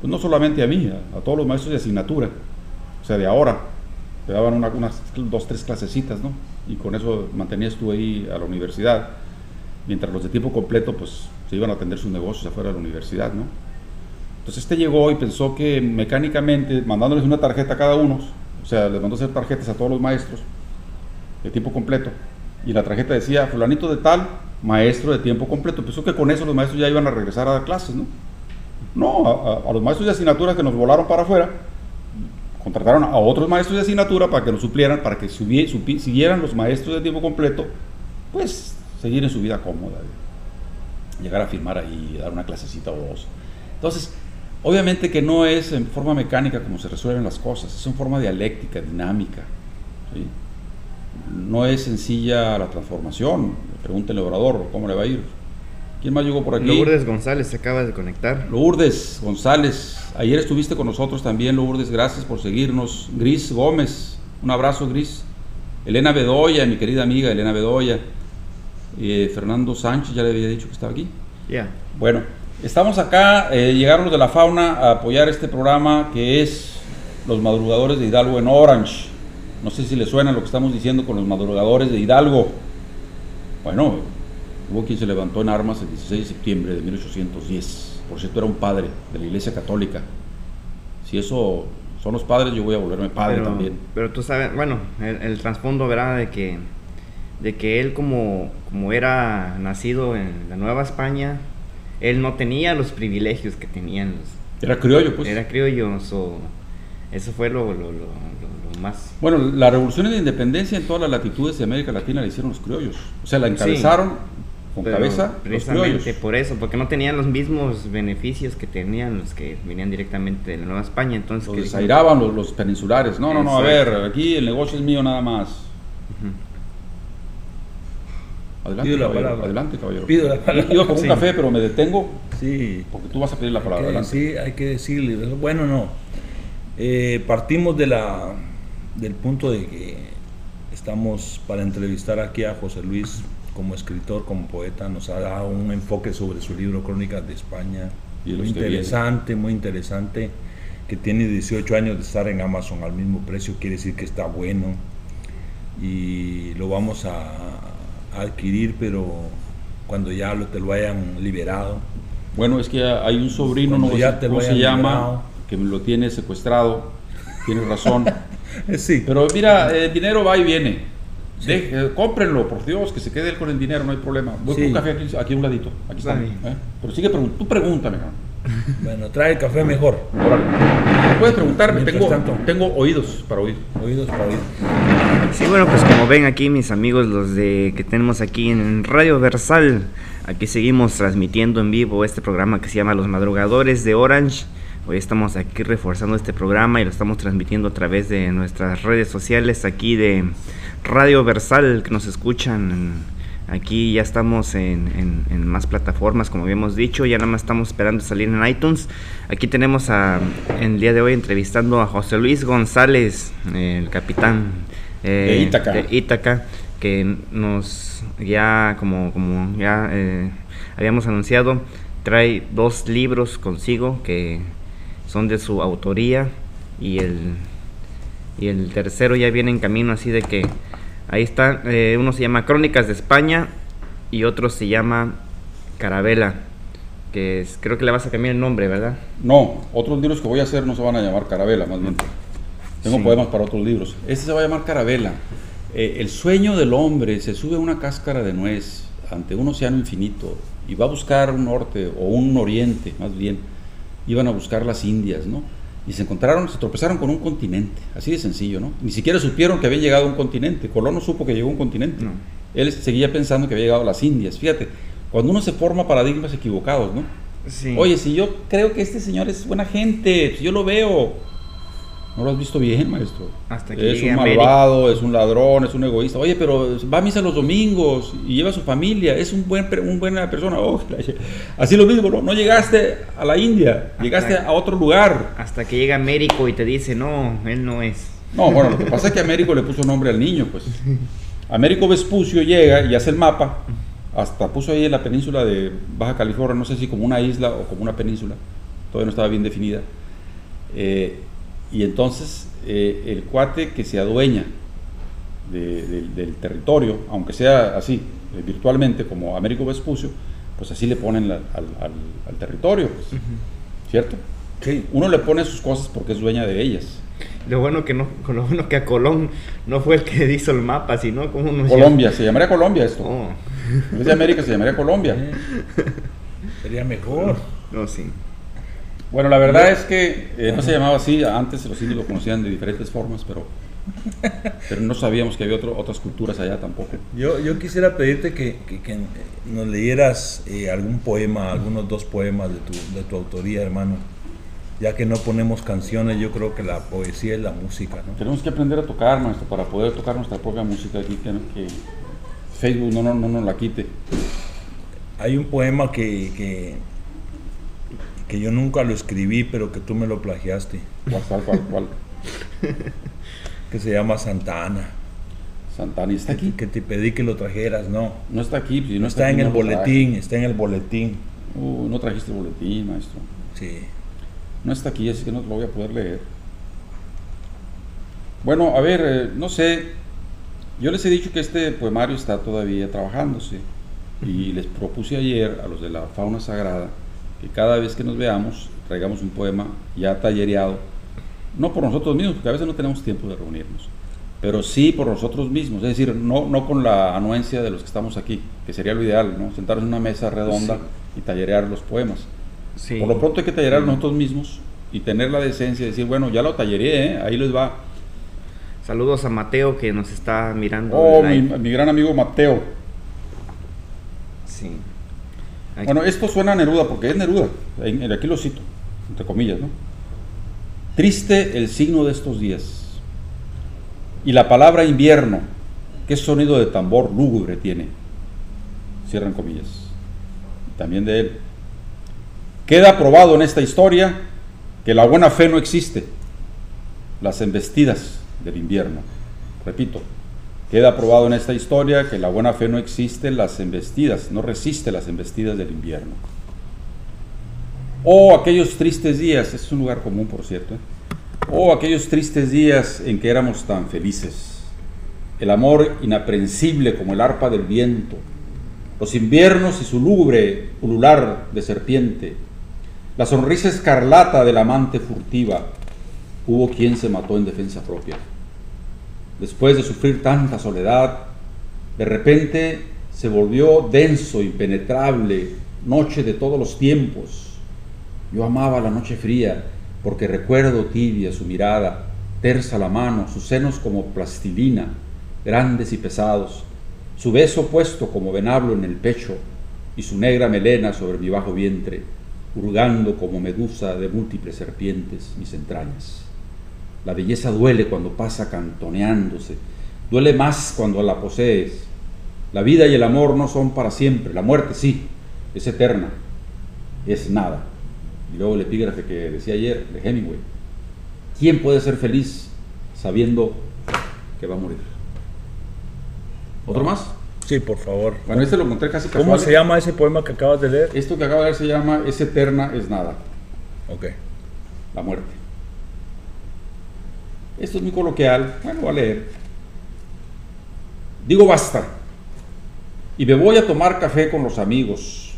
pues no solamente a mí, a, a todos los maestros de asignatura, o sea, de ahora, te daban una- unas dos, tres clasecitas, ¿no? Y con eso mantenías tú ahí a la universidad, mientras los de tiempo completo, pues se iban a atender sus negocios afuera de la universidad, ¿no? Entonces este llegó y pensó que mecánicamente, mandándoles una tarjeta a cada uno, o sea, les mandó hacer tarjetas a todos los maestros de tiempo completo, y la tarjeta decía, fulanito de tal, maestro de tiempo completo. Pensó que con eso los maestros ya iban a regresar a dar clases, ¿no? No, a, a- a los maestros de asignatura que nos volaron para afuera, contrataron a otros maestros de asignatura para que nos suplieran, para que siguieran los maestros de tiempo completo, pues seguir en su vida cómoda, llegar a firmar ahí, dar una clasecita o dos. Entonces, obviamente que no es en forma mecánica como se resuelven las cosas, es en forma dialéctica, dinámica. No es sencilla la transformación. Pregúntenle al orador cómo le va a ir. ¿Quién más llegó por aquí? Lourdes González se acaba de conectar. Lourdes González, ayer estuviste con nosotros también, Lourdes, gracias por seguirnos. Gris Gómez, un abrazo, Gris. Elena Bedoya, mi querida amiga Elena Bedoya. Eh, Fernando Sánchez, ya le había dicho que estaba aquí. Ya. Bueno, estamos acá, eh, llegaron los de la fauna a apoyar este programa que es Los Madrugadores de Hidalgo en Orange. No sé si les suena lo que estamos diciendo con los madrugadores de Hidalgo. Bueno, hubo quien se levantó en armas el 16 de septiembre de 1810. Por cierto, era un padre de la Iglesia Católica. Si eso son los padres, yo voy a volverme padre pero, también. Pero tú sabes, bueno, el, el trasfondo, ¿verdad? De que, de que él como, como era nacido en la Nueva España, él no tenía los privilegios que tenían los... Era criollo, pues. Era criollo, so, eso fue lo, lo, lo, lo- lo más... Bueno, la revolución de independencia en todas las latitudes de América Latina la hicieron los criollos. O sea, la encabezaron con Pero cabeza precisamente por eso, porque no tenían los mismos beneficios que tenían los que venían directamente de la Nueva España, entonces... Los que desairaban los, los peninsulares. No, no, no, a ver, aquí el negocio es mío nada más. Adelante, Pido la caballero. palabra. Adelante, caballero. Pido la palabra. Iba por un Sí. café, pero me detengo Sí. porque tú vas a pedir la palabra. Adelante. sí, hay que decirle. Bueno, no. Eh, partimos de la, del punto de que estamos para entrevistar aquí a José Luis como escritor, como poeta. Nos ha dado un enfoque sobre su libro Crónicas de España. Y muy interesante, muy interesante. Que tiene 18 años de estar en Amazon al mismo precio, quiere decir que está bueno. Y lo vamos a, a adquirir, pero cuando ya lo, te lo hayan liberado. Bueno, es que hay un sobrino, Cuando no ya sé te cómo lo se llama, liberado. que lo tiene secuestrado. Tienes razón. Sí, Pero mira, el dinero va y viene. Deje- eh, cómprenlo, por Dios, que se quede él con el dinero, no hay problema. Voy Sí. un café aquí, aquí a un ladito. Aquí está. ¿eh? Pero sigue preguntando. Tú pregúntame, cabrón. bueno, trae el café mejor. Órale. Puedes preguntarme, tengo, tanto. tengo oídos para oír. Oídos para oír. Sí, bueno, pues como ven aquí mis amigos, los de que tenemos aquí en Radio Versal, aquí seguimos transmitiendo en vivo este programa que se llama Los Madrugadores de Orange. Hoy estamos aquí reforzando este programa y lo estamos transmitiendo a través de nuestras redes sociales aquí de Radio Versal, que nos escuchan. Aquí ya estamos en, en- en más plataformas, como habíamos dicho, ya nada más estamos esperando salir en iTunes. Aquí tenemos a, en el día de hoy entrevistando a José Luis González, el capitán eh, De Ítaca. de Ítaca, que nos ya como, como ya eh, habíamos anunciado, trae dos libros consigo que son de su autoría y el y el tercero ya viene en camino así de que ahí está eh, uno se llama Crónicas de España y otro se llama Carabela que es- creo que le vas a cambiar el nombre verdad No, otros libros que voy a hacer no se van a llamar Carabela, más bien. Tengo Sí. poemas para otros libros. Este se va a llamar Carabela. Eh, el sueño del hombre se sube a una cáscara de nuez ante un océano infinito y va a buscar un norte o un oriente, más bien. Iban a buscar las Indias, ¿no? Y se encontraron, se tropezaron con un continente, así de sencillo, ¿no? Ni siquiera supieron que habían llegado a un continente. Colón no supo que llegó a un continente. No. Él seguía pensando que había llegado a las Indias. Fíjate, cuando uno se forma paradigmas equivocados, ¿no? sí Oye, si yo creo que este señor es buena gente, si yo lo veo, no lo has visto bien, maestro. Hasta que es un América. malvado, es un ladrón, es un egoísta. Oye, pero va a misa los domingos y lleva a su familia, es un buen un buena persona. Oh, así lo mismo, ¿no? No llegaste a la India, llegaste a otro lugar. hasta que llega Américo y te dice no él no es No, bueno, lo que pasa es que Américo le puso nombre al niño, pues. Américo Vespucio llega y hace el mapa, hasta puso ahí en la península de Baja California, no sé si como una isla o como una península, todavía no estaba bien definida. Eh, y entonces eh, el cuate que se adueña de- del- del territorio, aunque sea así, eh, virtualmente, como Américo Vespucio, pues así le ponen la- al, al- al territorio, pues, ¿cierto? Sí. Uno le pone sus cosas porque es dueña de ellas. Lo bueno que no, lo bueno que a Colón no fue el que hizo el mapa, sino como Colombia, se llamaría Colombia esto. Oh, En vez de América se llamaría Colombia. Sería mejor. no, sí. Bueno, la verdad es que eh, no se llamaba así, antes los indios lo conocían de diferentes formas, pero, pero no sabíamos que había otro- otras culturas allá tampoco. Yo, yo quisiera pedirte que, que- que, eh, nos leyeras eh, algún poema, algunos dos poemas de tu, de tu autoría, hermano. Ya que no ponemos canciones, yo creo que la poesía es la música, ¿no? Tenemos que aprender a tocar, maestro, para poder tocar nuestra propia música aquí, que, que Facebook no, no, no nos la quite. Hay un poema que, que, que yo nunca lo escribí, pero que tú me lo plagiaste, ¿Cuál, cuál, cuál, que se llama Santa Ana. Santana, ¿y está aquí? Que te pedí que lo trajeras, no. No está aquí. si No no está aquí, en el traje. boletín, está en el boletín. Uh, no trajiste el boletín, maestro. Sí. No está aquí, así que no te lo voy a poder leer. Bueno, a ver, eh, no sé. Yo les he dicho que este poemario está todavía trabajándose. Y les propuse ayer a los de la fauna sagrada que cada vez que nos veamos traigamos un poema ya tallereado no por nosotros mismos, porque a veces no tenemos tiempo de reunirnos, pero sí por nosotros mismos, es decir, no, no con la anuencia de los que estamos aquí, que sería lo ideal, ¿no? sentarnos en una mesa redonda y tallerear los poemas. Sí. Por lo pronto hay que tallerear nosotros mismos y tener la decencia de decir, bueno, ya lo talleré, ¿eh? ahí les va. Saludos a Mateo que nos está mirando. Oh, mi, mi gran amigo Mateo. Sí. Aquí- Bueno, esto suena a Neruda porque es Neruda, aquí lo cito, entre comillas, ¿no? Triste el signo de estos días. Y la palabra invierno, ¿qué sonido de tambor lúgubre tiene? Cierran comillas. También de él. Queda probado en esta historia que la buena fe no existe. Las embestidas del invierno. Repito, queda probado en esta historia que la buena fe no existe las embestidas, no resiste las embestidas del invierno. Oh, aquellos tristes días, es un lugar común por cierto, ¿eh? oh, aquellos tristes días en que éramos tan felices. El amor inaprensible como el arpa del viento, los inviernos y su lúgubre ulular de serpiente, la sonrisa escarlata del amante furtiva. Hubo quien se mató en defensa propia. Después de sufrir tanta soledad, de repente se volvió denso, impenetrable, noche de todos los tiempos. Yo amaba la noche fría porque recuerdo tibia su mirada, tersa la mano, sus senos como plastilina, grandes y pesados, su beso puesto como venablo en el pecho y su negra melena sobre mi bajo vientre, hurgando como medusa de múltiples serpientes mis entrañas. La belleza duele cuando pasa cantoneándose, duele más cuando la posees. La vida y el amor no son para siempre, la muerte sí, es eterna, es nada. Y luego el epígrafe que decía ayer de Hemingway, ¿quién puede ser feliz sabiendo que va a morir? ¿Otro más? Sí, por favor. Bueno, este lo encontré casi casual. ¿Cómo se llama ese poema que acabas de leer? Esto que acabo de ver se llama Es eterna, es nada, Ok. la muerte. Esto es muy coloquial, bueno, voy a leer. Digo basta. Y me voy a tomar café con los amigos,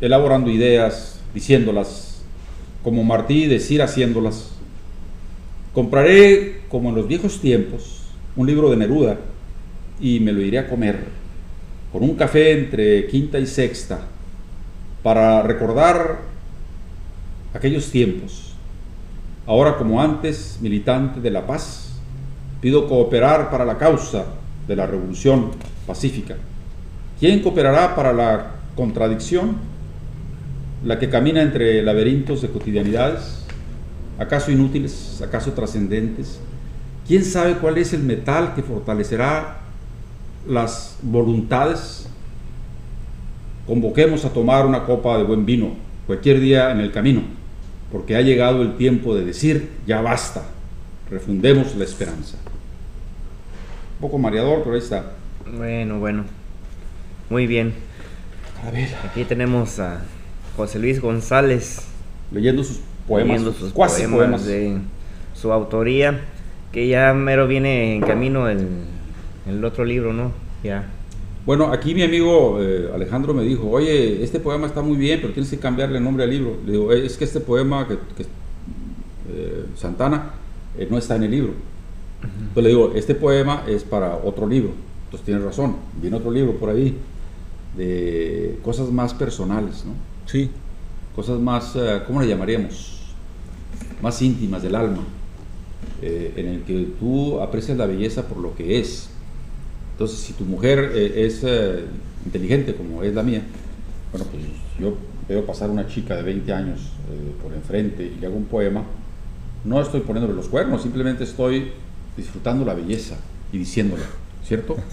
elaborando ideas, diciéndolas, como Martí decir haciéndolas. Compraré, como en los viejos tiempos, un libro de Neruda y me lo iré a comer con un café entre quinta y sexta para recordar aquellos tiempos. Ahora como antes, militante de la paz, pido cooperar para la causa de la revolución pacífica. ¿Quién cooperará para la contradicción? La que camina entre laberintos de cotidianidades, acaso inútiles, acaso trascendentes. ¿Quién sabe cuál es el metal que fortalecerá las voluntades? Convoquemos a tomar una copa de buen vino cualquier día en el camino, porque ha llegado el tiempo de decir, ya basta, refundemos la esperanza. Un poco mareador, pero ahí está. Bueno, bueno. Muy bien. A ver, Aquí tenemos a José Luis González leyendo sus poemas, leyendo sus cuasi poemas, poemas. de su autoría, que ya mero viene en camino el, el otro libro, ¿no? Ya. Bueno, aquí mi amigo eh, Alejandro me dijo, oye, este poema está muy bien, pero tienes que cambiarle el nombre al libro. Le digo, "Eh, es que este poema, que, que, eh, Santana, eh, no está en el libro. Entonces le digo, este poema es para otro libro. Entonces tienes razón, viene otro libro por ahí de cosas más personales, ¿no? Sí. cosas más, ¿cómo le llamaríamos? Más íntimas del alma, en el que tú aprecias la belleza por lo que es. Entonces, si tu mujer eh, es eh, inteligente como es la mía, bueno, pues yo veo pasar una chica de 20 años eh, por enfrente y le hago un poema, no estoy poniéndole los cuernos, simplemente estoy disfrutando la belleza y diciéndola, ¿cierto?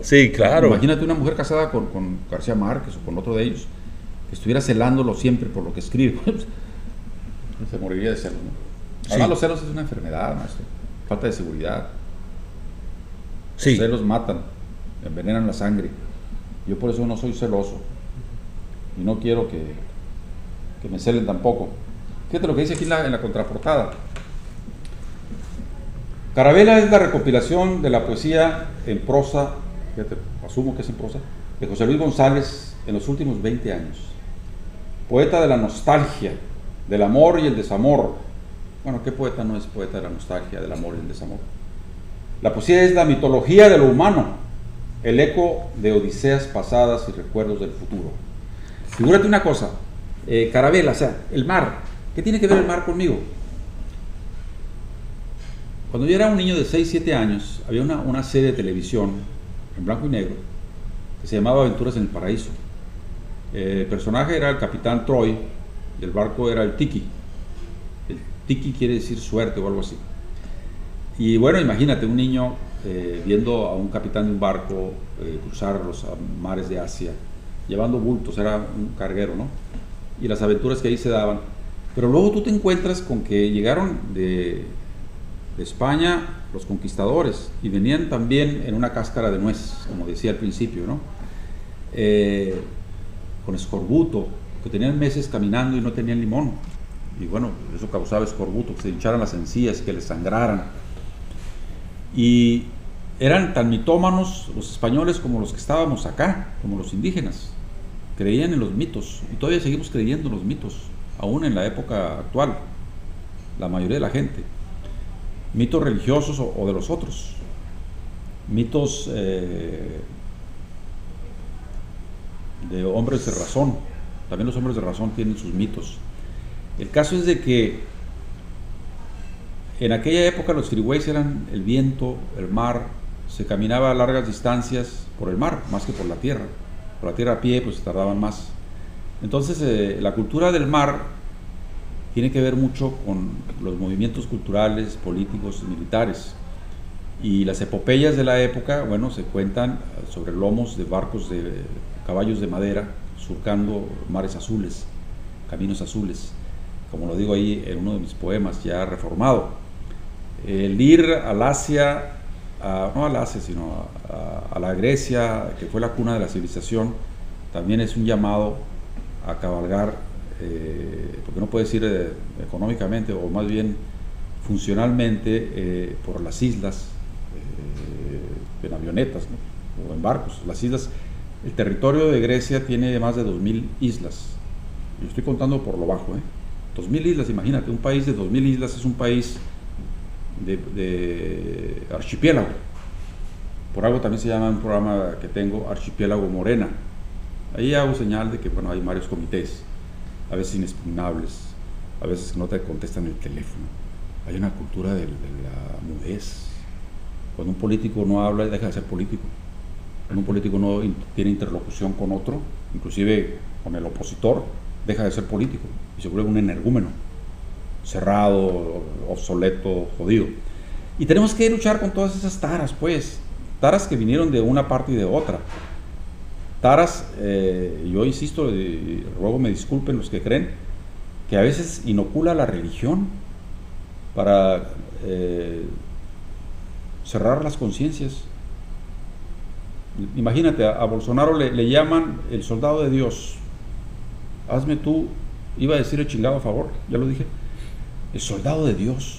Sí, claro. Imagínate una mujer casada con, con García Márquez o con otro de ellos, que estuviera celándolo siempre por lo que escribe. Se moriría de celos, ¿no? Además, Sí. los celos es una enfermedad, maestro. Falta de seguridad. Sí. Los celos matan, envenenan la sangre. Yo por eso no soy celoso. Y no quiero que, que me celen tampoco. Fíjate lo que dice aquí en la, contraportada. Carabela es la recopilación de la poesía en prosa, fíjate, asumo que es en prosa, de José Luis González en los últimos 20 años. Poeta de la nostalgia, del amor y el desamor, Bueno, ¿qué poeta no es poeta de la nostalgia, del amor y del desamor? La poesía es la mitología de lo humano, el eco de odiseas pasadas y recuerdos del futuro. Figúrate una cosa, eh, Carabela, o sea, el mar, ¿qué tiene que ver el mar conmigo? Cuando yo era un niño de 6, 7 años, había una, una serie de televisión en blanco y negro que se llamaba Aventuras en el Paraíso. Eh, el personaje era el capitán Troy y el barco era el Tiki. El Tiki quiere decir suerte o algo así. Y bueno, imagínate un niño eh, viendo a un capitán de un barco eh, cruzar los mares de Asia, llevando bultos, era un carguero, ¿no? Y las aventuras que ahí se daban. Pero luego tú te encuentras con que llegaron de, España los conquistadores y venían también en una cáscara de nueces, como decía al principio, ¿no? Eh, con escorbuto, que tenían meses caminando y no tenían limón. Y bueno, eso causaba escorbuto, que se hincharan las encías, que les sangraran. Y eran tan mitómanos los españoles como los que estábamos acá, como los indígenas. Creían en los mitos y todavía seguimos creyendo en los mitos, aún en la época actual, la mayoría de la gente. Mitos religiosos o, de los otros. Mitos eh, de hombres de razón. También los hombres de razón tienen sus mitos. El caso es de que en aquella época los freeways eran el viento, el mar, se caminaba a largas distancias por el mar, más que por la tierra. Por la tierra a pie, pues tardaban más. Entonces, eh, la cultura del mar tiene que ver mucho con los movimientos culturales, políticos militares. Y las epopeyas de la época, bueno, se cuentan sobre lomos de barcos de caballos de madera surcando mares azules, caminos azules, como lo digo ahí en uno de mis poemas ya reformado. El ir al Asia no al Asia, sino a, la Grecia, que fue la cuna de la civilización, también es un llamado a cabalgar, eh, porque no puedes ir eh, económicamente o más bien funcionalmente eh, por las islas en avionetas o en barcos. Las islas, el territorio de Grecia tiene más de 2.000 islas. Yo estoy contando por lo bajo, ¿eh? 2.000 islas, imagínate, un país de 2.000 islas es un país de, archipiélago. Por algo también se llama un programa que tengo Archipiélago Morena. Ahí hago señal de que bueno, hay varios comités, a veces inexpugnables, a veces no te contestan el teléfono. Hay una cultura de, la mudez. Cuando un político no habla, deja de ser político. Cuando un político no tiene interlocución con otro, inclusive con el opositor, deja de ser político y se vuelve un energúmeno cerrado, obsoleto, jodido. Y tenemos que luchar con todas esas taras, pues, taras que vinieron de una parte y de otra. Taras, eh, yo insisto, y ruego me disculpen los que creen, que a veces inocula la religión para eh, cerrar las conciencias. Imagínate, a, Bolsonaro le, le, llaman el soldado de Dios. Hazme tú, iba a decir el chingado a favor, ya lo dije el soldado de Dios,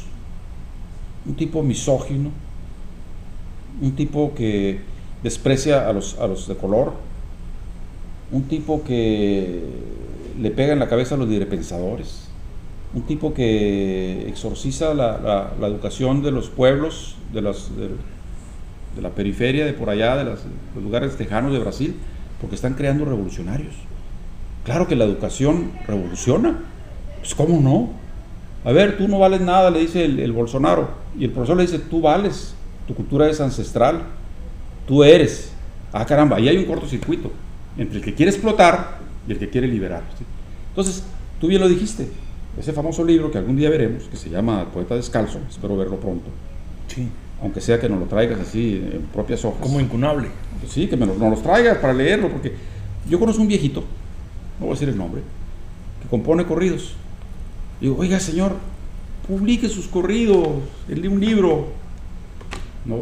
un tipo misógino, un tipo que desprecia a los, a los de color, un tipo que le pega en la cabeza a los pensadores, un tipo que exorciza la, educación de los pueblos, de, las, de, la periferia, de por allá, de, los lugares tejanos de Brasil, porque están creando revolucionarios. Claro que la educación revoluciona, pues cómo no, a ver, tú no vales nada, le dice el, Bolsonaro. Y el profesor le dice, tú vales, tu cultura es ancestral, tú eres. Ah, caramba, ahí hay un cortocircuito entre el que quiere explotar y el que quiere liberar. Entonces, tú bien lo dijiste, ese famoso libro que algún día veremos, que se llama Poeta Descalzo, espero verlo pronto. Sí. Aunque sea que nos lo traigas así en propias hojas. Como incunable. Sí, que me nos los traigas para leerlo, porque yo conozco un viejito, no voy a decir el nombre, que compone corridos Digo, oiga señor, publique sus corridos, el un libro. No,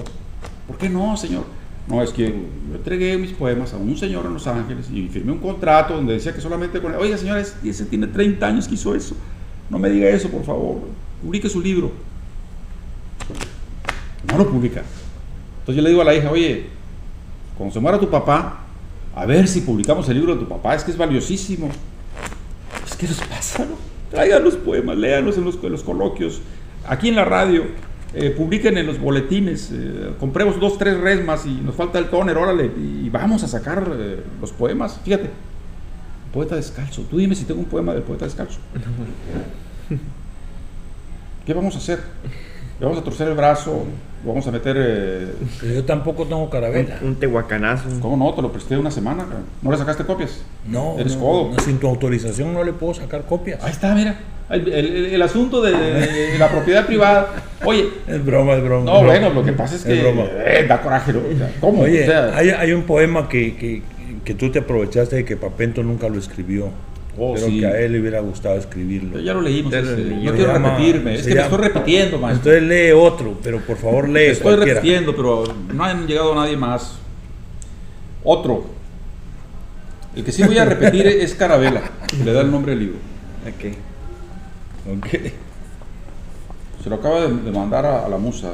¿por qué no, señor? No, es que yo entregué mis poemas a un señor en Los Ángeles y firmé un contrato donde decía que solamente con... Oiga, señores, ese tiene 30 años que hizo eso. No me diga eso, por favor. Publique su libro. No lo publica. Entonces yo le digo a la hija, oye, cuando se muera tu papá, a ver si publicamos el libro de tu papá, es que es valiosísimo ¿Qué les pasa? No? Traigan los poemas, léanlos en los, en los coloquios, aquí en la radio, eh, publiquen en los boletines, eh, compremos dos, tres resmas y nos falta el toner, órale, y vamos a sacar eh, los poemas. Fíjate, poeta descalzo. Tú dime si tengo un poema del poeta descalzo. ¿Qué vamos a hacer? ¿Le vamos a torcer el brazo? ¿Lo vamos a meter...? eh, Yo tampoco tengo carabela. Un, un tehuacanazo. ¿Cómo no? Te lo presté una semana. ¿No le sacaste copias? No, Eres no, codo. no, sin tu autorización no le puedo sacar copias. Ahí está, mira. El, el- el asunto de, de la propiedad privada. Oye, Es broma, es broma. no, es broma. bueno, lo que pasa es que broma. eh, da coraje. ¿no? O sea, ¿Cómo? Oye, O sea, hay, hay un poema que, que, que tú te aprovechaste de que Papento nunca lo escribió. Oh, pero sí. que a él le hubiera gustado escribirlo. ya lo leímos. Lo ese. leí. no quiero llama- repetirme. Es que me llama- estoy repitiendo, maestro. Entonces lee otro, pero por favor lee Estoy cualquiera. repitiendo, pero no han llegado nadie más. Otro. El que sí voy a repetir es Carabela. Le da el nombre al libro. Ok. Ok. Se lo acaba de, de mandar a, a la musa.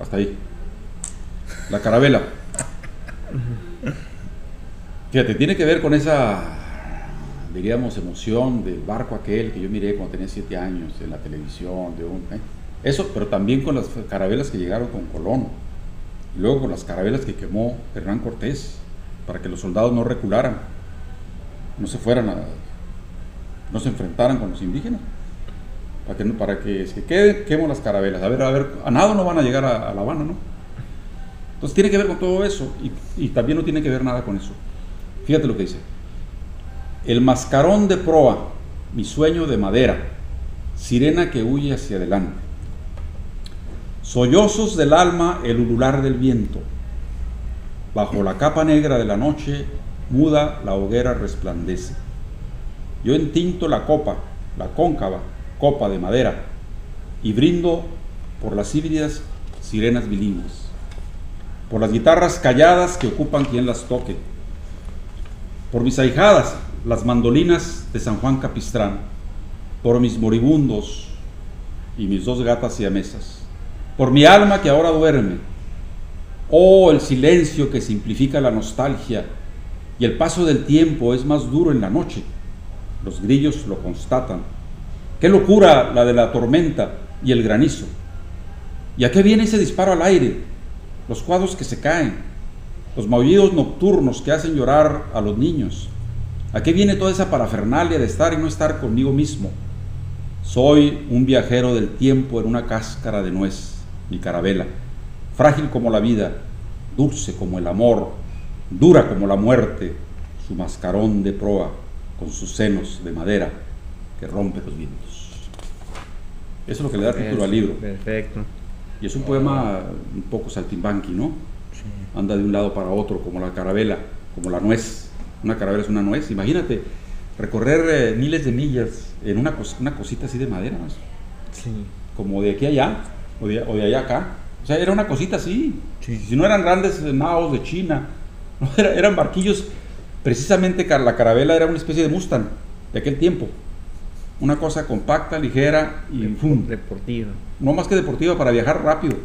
Hasta ahí. La carabela. Fíjate, tiene que ver con esa, diríamos, emoción del barco aquel que yo miré cuando tenía siete años en la televisión. De un, ¿eh? Eso, pero también con las carabelas que llegaron con Colón. Luego con las carabelas que quemó Hernán Cortés para que los soldados no recularan, no se fueran a, no se enfrentaran con los indígenas para que, para que se queden, quemo las carabelas. A ver, a ver, a nada no van a llegar a, a La Habana, ¿no? Entonces tiene que ver con todo eso y, y también no tiene que ver nada con eso. Fíjate lo que dice. El mascarón de proa, mi sueño de madera, sirena que huye hacia adelante. Sollozos del alma, el ulular del viento. Bajo la capa negra de la noche, muda la hoguera resplandece. Yo entinto la copa, la cóncava, copa de madera, y brindo por las híbridas sirenas bilingües, por las guitarras calladas que ocupan quien las toque, por mis ahijadas, las mandolinas de San Juan Capistrán, por mis moribundos y mis dos gatas siamesas, por mi alma que ahora duerme, oh el silencio que simplifica la nostalgia y el paso del tiempo es más duro en la noche, los grillos lo constatan. Qué locura la de la tormenta y el granizo. ¿Y a qué viene ese disparo al aire? Los cuadros que se caen, los maullidos nocturnos que hacen llorar a los niños. ¿A qué viene toda esa parafernalia de estar y no estar conmigo mismo? Soy un viajero del tiempo en una cáscara de nuez, mi carabela, frágil como la vida, dulce como el amor, dura como la muerte, su mascarón de proa con sus senos de madera que rompe los vientos. Eso es lo que le da título al libro. Perfecto. Y es un poema un poco saltimbanqui, ¿no? Anda de un lado para otro, como la carabela, como la nuez. Una carabela es una nuez. Imagínate recorrer eh, miles de millas en una, cos- una cosita así de madera, ¿no? Sí. como de aquí a allá, o de, o de allá a acá. O sea, era una cosita así. Sí. Si no eran grandes eh, naos de China, no, era- eran barquillos. Precisamente la carabela era una especie de Mustang de aquel tiempo. Una cosa compacta, ligera y ¡fum! Deportivo. no más que deportiva para viajar rápido.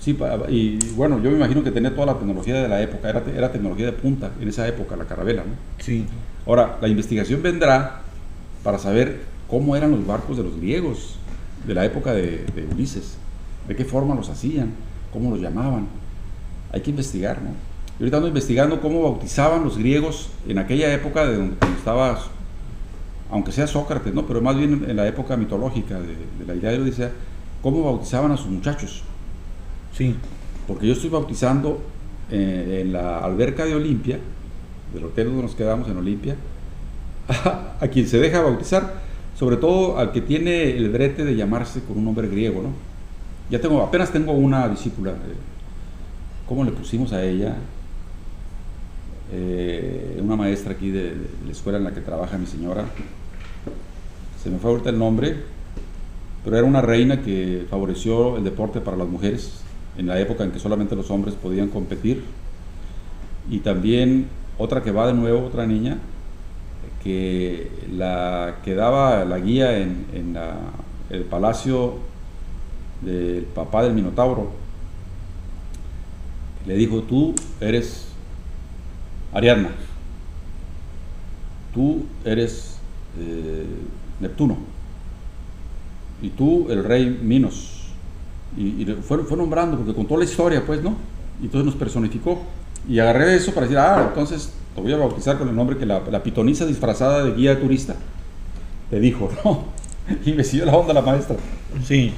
Sí, y bueno, yo me imagino que tenía toda la tecnología de la época, era, te- era tecnología de punta en esa época, la carabela. ¿no? Sí. Ahora, la investigación vendrá para saber cómo eran los barcos de los griegos de la época de, de Ulises, de qué forma los hacían, cómo los llamaban. Hay que investigar, ¿no? Yo ahorita ando investigando cómo bautizaban los griegos en aquella época de donde estaba, aunque sea Sócrates, ¿no? Pero más bien en la época mitológica de, de la idea de Odisea, cómo bautizaban a sus muchachos. Sí. Porque yo estoy bautizando eh, en la alberca de Olimpia, del hotel donde nos quedamos en Olimpia, a, quien se deja bautizar, sobre todo al que tiene el brete de llamarse con un nombre griego, ¿no? Ya tengo, apenas tengo una discípula. eh, ¿Cómo le pusimos a ella? Eh, una maestra aquí de, de la escuela en la que trabaja mi señora. Se me fue ahorita el nombre, pero era una reina que favoreció el deporte para las mujeres en la época en que solamente los hombres podían competir. Y también otra que va de nuevo, otra niña, que la que daba la guía en, el palacio del papá del Minotauro, le dijo, tú eres Ariadna. tú eres eh, Neptuno y tú el rey Minos. Y, fue, fue, nombrando, porque contó la historia, pues, ¿no? Y entonces nos personificó. Y agarré eso para decir, ah, entonces te voy a bautizar con el nombre que la, la pitonisa disfrazada de guía turista te dijo, ¿no? Y me siguió la onda la maestra. Sí.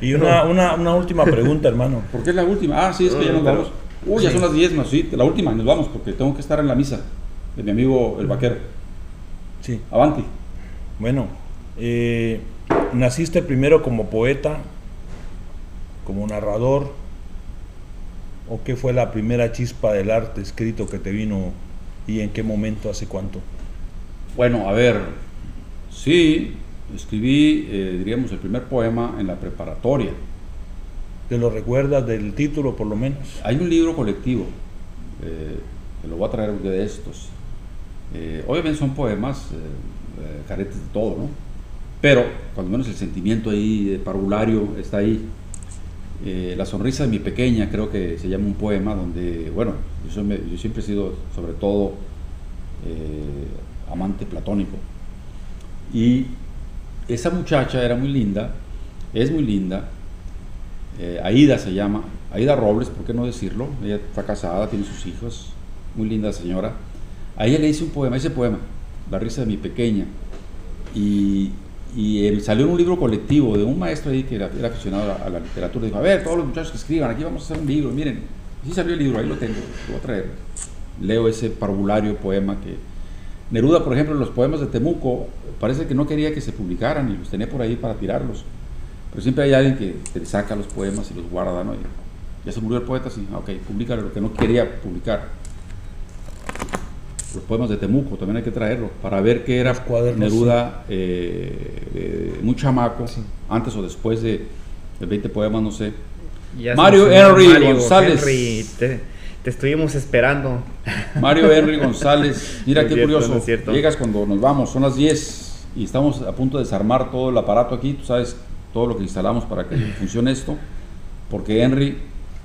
Y una, una, una, última pregunta, hermano. ¿Por qué es la última? Ah, sí, es que ya nos vamos. Uy, ya son las 10 más, sí, la última, y nos vamos, porque tengo que estar en la misa de mi amigo el vaquero. Sí. Avanti. Bueno, eh, naciste primero como poeta, como narrador, o qué fue la primera chispa del arte escrito que te vino y en qué momento, hace cuánto? Bueno, a ver, sí, escribí, eh, diríamos, el primer poema en la preparatoria. ¿Te lo recuerdas del título por lo menos? Hay un libro colectivo, eh, te lo voy a traer de estos. Eh, obviamente son poemas, caretes de todo, ¿no? Pero, cuando menos el sentimiento ahí parvulario está ahí. La sonrisa de mi pequeña, creo que se llama un poema donde, bueno, yo, siempre he sido sobre todo amante platónico. Y esa muchacha era muy linda, es muy linda, eh, Aida se llama, Aida Robles, ¿por qué no decirlo? Ella está casada, tiene sus hijos, muy linda señora. A ella le hice un poema, ese poema, La risa de mi pequeña, y, y salió en un libro colectivo de un maestro ahí que era, aficionado a la, literatura, dijo, a ver, todos los muchachos que escriban, aquí vamos a hacer un libro, miren, sí salió el libro, ahí lo tengo, lo voy a traer. Leo ese parvulario poema que Neruda, por ejemplo, los poemas de Temuco, parece que no quería que se publicaran y los tenía por ahí para tirarlos. Pero siempre hay alguien que te saca los poemas y los guarda, ¿no? ya se murió el poeta, sí, ah, ok, públicalo, lo que no quería publicar. Los poemas de Temuco también hay que traerlos para ver qué era Neruda, eh, muy chamaco, antes o después de, 20 poemas, no sé. Mario Henry González. Te estuvimos esperando. Mario Henry González, mira qué curioso. Llegas cuando nos vamos, son las 10 y estamos a punto de desarmar todo el aparato aquí, tú sabes todo lo que instalamos para que funcione esto, porque Henry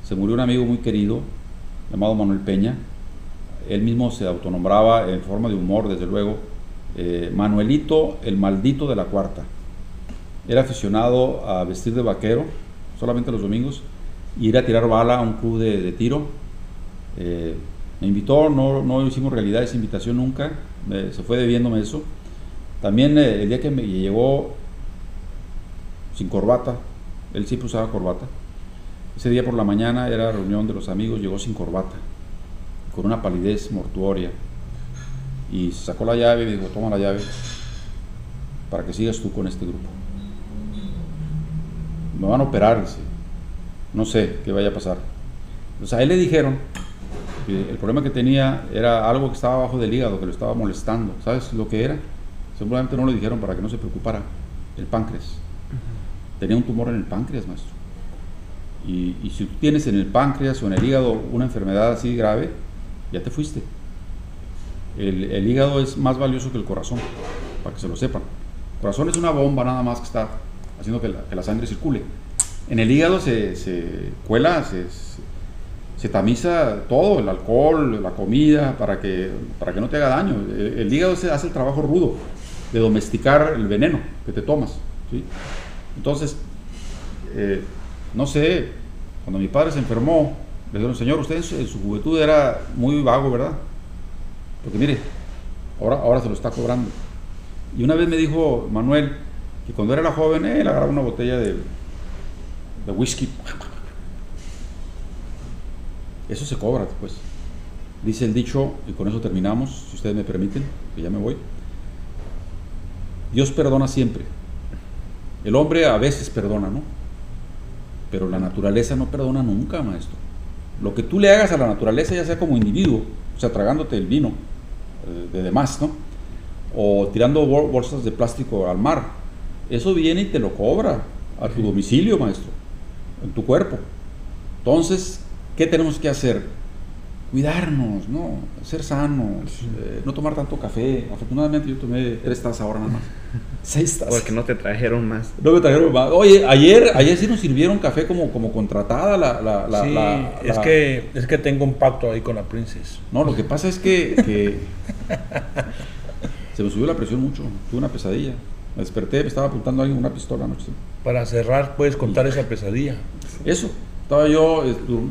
se murió un amigo muy querido llamado Manuel Peña. Él mismo se autonombraba en forma de humor, desde luego, eh, Manuelito el maldito de la cuarta. Era aficionado a vestir de vaquero, solamente los domingos, y ir a tirar bala a un club de tiro eh, me invitó, no, no hicimos realidad esa invitación nunca, se fue debiéndome eso. También eh, el día que me llegó sin corbata, él siempre usaba corbata. Ese día por la mañana era reunión de los amigos, llegó sin corbata, con una palidez mortuoria. Y sacó la llave y dijo, toma la llave para que sigas tú con este grupo. Me van a operar, no sé qué vaya a pasar. Pues a él le dijeron el problema que tenía era algo que estaba abajo del hígado, que lo estaba molestando. ¿Sabes lo que era? Seguramente no le dijeron para que no se preocupara. El páncreas. Tenía un tumor en el páncreas, maestro. Y, si tú tienes en el páncreas o en el hígado una enfermedad así grave, ya te fuiste. El, hígado es más valioso que el corazón, para que se lo sepan. El corazón es una bomba nada más que está haciendo que la, sangre circule. En el hígado se, se cuela, se, se tamiza todo, el alcohol, la comida, para que, para que no te haga daño. El, hígado se hace el trabajo rudo de domesticar el veneno que te tomas. Entonces, eh, no sé, cuando mi padre se enfermó, le dijeron, señor, usted en su, juventud era muy vago, ¿verdad? Porque mire, ahora, ahora se lo está cobrando. Y una vez me dijo Manuel que cuando era joven, él agarraba una botella de, de whisky eso se cobra después. Dice el dicho, y con eso terminamos, si ustedes me permiten, que ya me voy. Dios perdona siempre. El hombre a veces perdona, ¿no? Pero la naturaleza no perdona nunca, maestro. Lo que tú le hagas a la naturaleza, ya sea como individuo, o sea, tragándote el vino eh, de demás, ¿no? O tirando bolsas de plástico al mar, eso viene y te lo cobra a tu domicilio, maestro, en tu cuerpo. Entonces, ¿Qué tenemos que hacer? Cuidarnos, ¿no? Ser sanos, eh, no tomar tanto café. Afortunadamente yo tomé tres tazas ahora nada más. Seis tazas. Porque no te trajeron más. No me trajeron más. Oye, ayer, ayer sí nos sirvieron café como, como contratada la, la, la, sí, es, Que, es que tengo un pacto ahí con la princesa. No, lo que pasa es que, Se me subió la presión mucho, tuve una pesadilla. Me desperté, me estaba apuntando a alguien una pistola anoche. Para cerrar, puedes contar esa pesadilla. Eso, estaba yo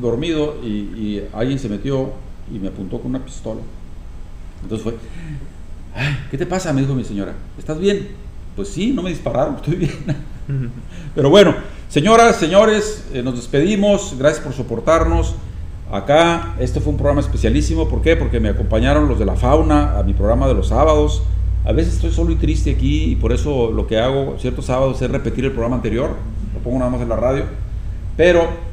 dormido y, y alguien se metió y me apuntó con una pistola. Entonces fue, "Ay, ¿qué te pasa? Me dijo mi señora, ¿estás bien? Pues sí, no me dispararon, estoy bien. Pero bueno, señoras, señores, eh, nos despedimos, gracias por soportarnos. Acá, este fue un programa especialísimo, ¿por qué? Porque me acompañaron los de la fauna a mi programa de los sábados. A veces estoy solo y triste aquí y por eso lo que hago ciertos sábados es repetir el programa anterior, lo pongo nada más en la radio. Pero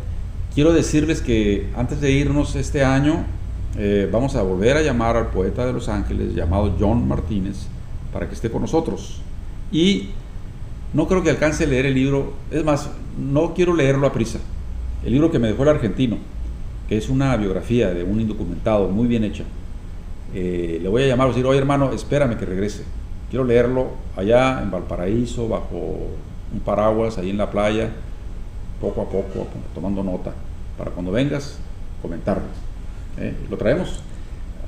quiero decirles que antes de irnos este año, eh, vamos a volver a llamar al poeta de Los Ángeles llamado John Martínez para que esté con nosotros. Y no creo que alcance a leer el libro, es más, no quiero leerlo a prisa. El libro que me dejó el argentino, que es una biografía de un indocumentado muy bien hecha. Eh, le voy a llamar y decir, oye hermano, espérame que regrese. Quiero leerlo allá en Valparaíso, bajo un paraguas, ahí en la playa, poco a poco, tomando nota, para cuando vengas, comentarlo. ¿eh? Lo traemos.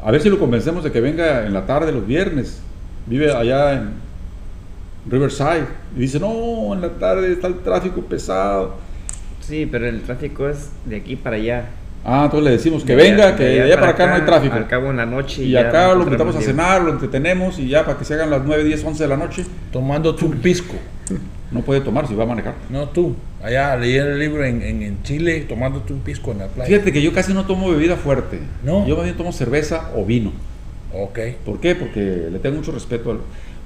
A ver si lo convencemos de que venga en la tarde, los viernes. Vive allá en Riverside. Y dice, no, en la tarde está el tráfico pesado. Sí, pero el tráfico es de aquí para allá. Ah, entonces le decimos que De venga, allá- que de de allá para acá no hay tráfico. Al cabo en la noche. Y ya acá lo invitamos a cenar, lo entretenemos y ya para que se hagan las 9, 10, 11 de la noche. Tomando tu pisco. No puede tomar si va a manejar. No tú. Allá leer el libro en, en, en Chile, tomándote un pisco en la playa. Fíjate que yo casi no tomo bebida fuerte. No. Yo más bien tomo cerveza o vino. Ok. ¿Por qué? Porque le tengo mucho respeto al...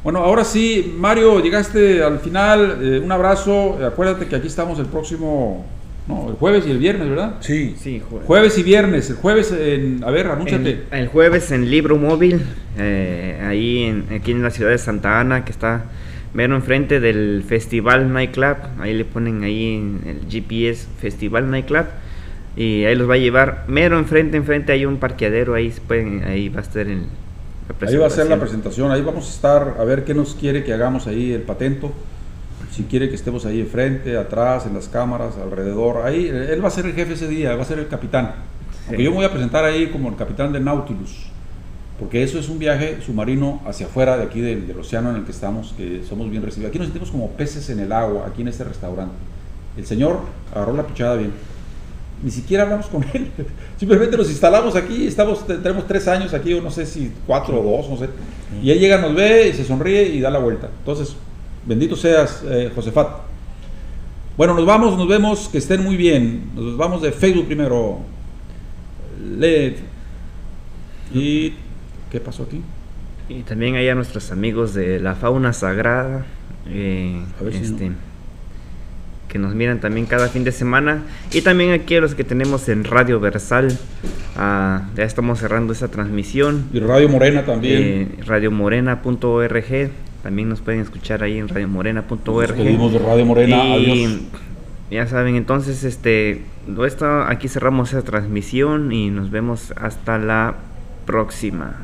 Bueno, ahora sí, Mario, llegaste al final. eh, un abrazo. Acuérdate que aquí estamos el próximo... No, el jueves y el viernes, ¿verdad? Sí. Sí, jue- Jueves y viernes. El jueves en... A ver, anúnciate. El, el jueves en Libro Móvil, eh, ahí en, aquí en la ciudad de Santa Ana, que está mero enfrente del Festival Nightclub. Ahí le ponen ahí en el GPS Festival Nightclub. Y ahí los va a llevar mero enfrente, enfrente hay un parqueadero, ahí, pueden, ahí va a estar el, la Ahí va a ser la presentación. presentación, ahí vamos a estar a ver qué nos quiere que hagamos ahí el patento, si quiere que estemos ahí enfrente, atrás, en las cámaras, alrededor, ahí él va a ser el jefe ese día, va a ser el capitán. Aunque Sí. yo me voy a presentar ahí como el capitán de Nautilus, porque eso es un viaje submarino hacia afuera de aquí del, océano en el que estamos, que somos bien recibidos. Aquí nos sentimos como peces en el agua, aquí en este restaurante. El señor agarró la pichada bien. Ni siquiera hablamos con él. Simplemente nos instalamos aquí. Estamos, te- tenemos tres años aquí, o no sé si cuatro o dos, no sé. Y él llega, nos ve y se sonríe y da la vuelta. Entonces, bendito seas, eh, Josefat. Bueno, nos vamos, nos vemos, que estén muy bien. Nos vamos de Facebook primero. LED. ¿Y qué pasó aquí? Y también hay a nuestros amigos de la fauna sagrada, eh, A ver si este, no. que nos miran también cada fin de semana. Y también aquí a los que tenemos en Radio Versal. ah, ya estamos cerrando esa transmisión. Y Radio Morena también. Eh, radiomorena.org. También nos pueden escuchar ahí en radiomorena.org. de Radio Morena. Y Adiós. ya saben, entonces este, esto, aquí cerramos esa transmisión y nos vemos hasta la próxima.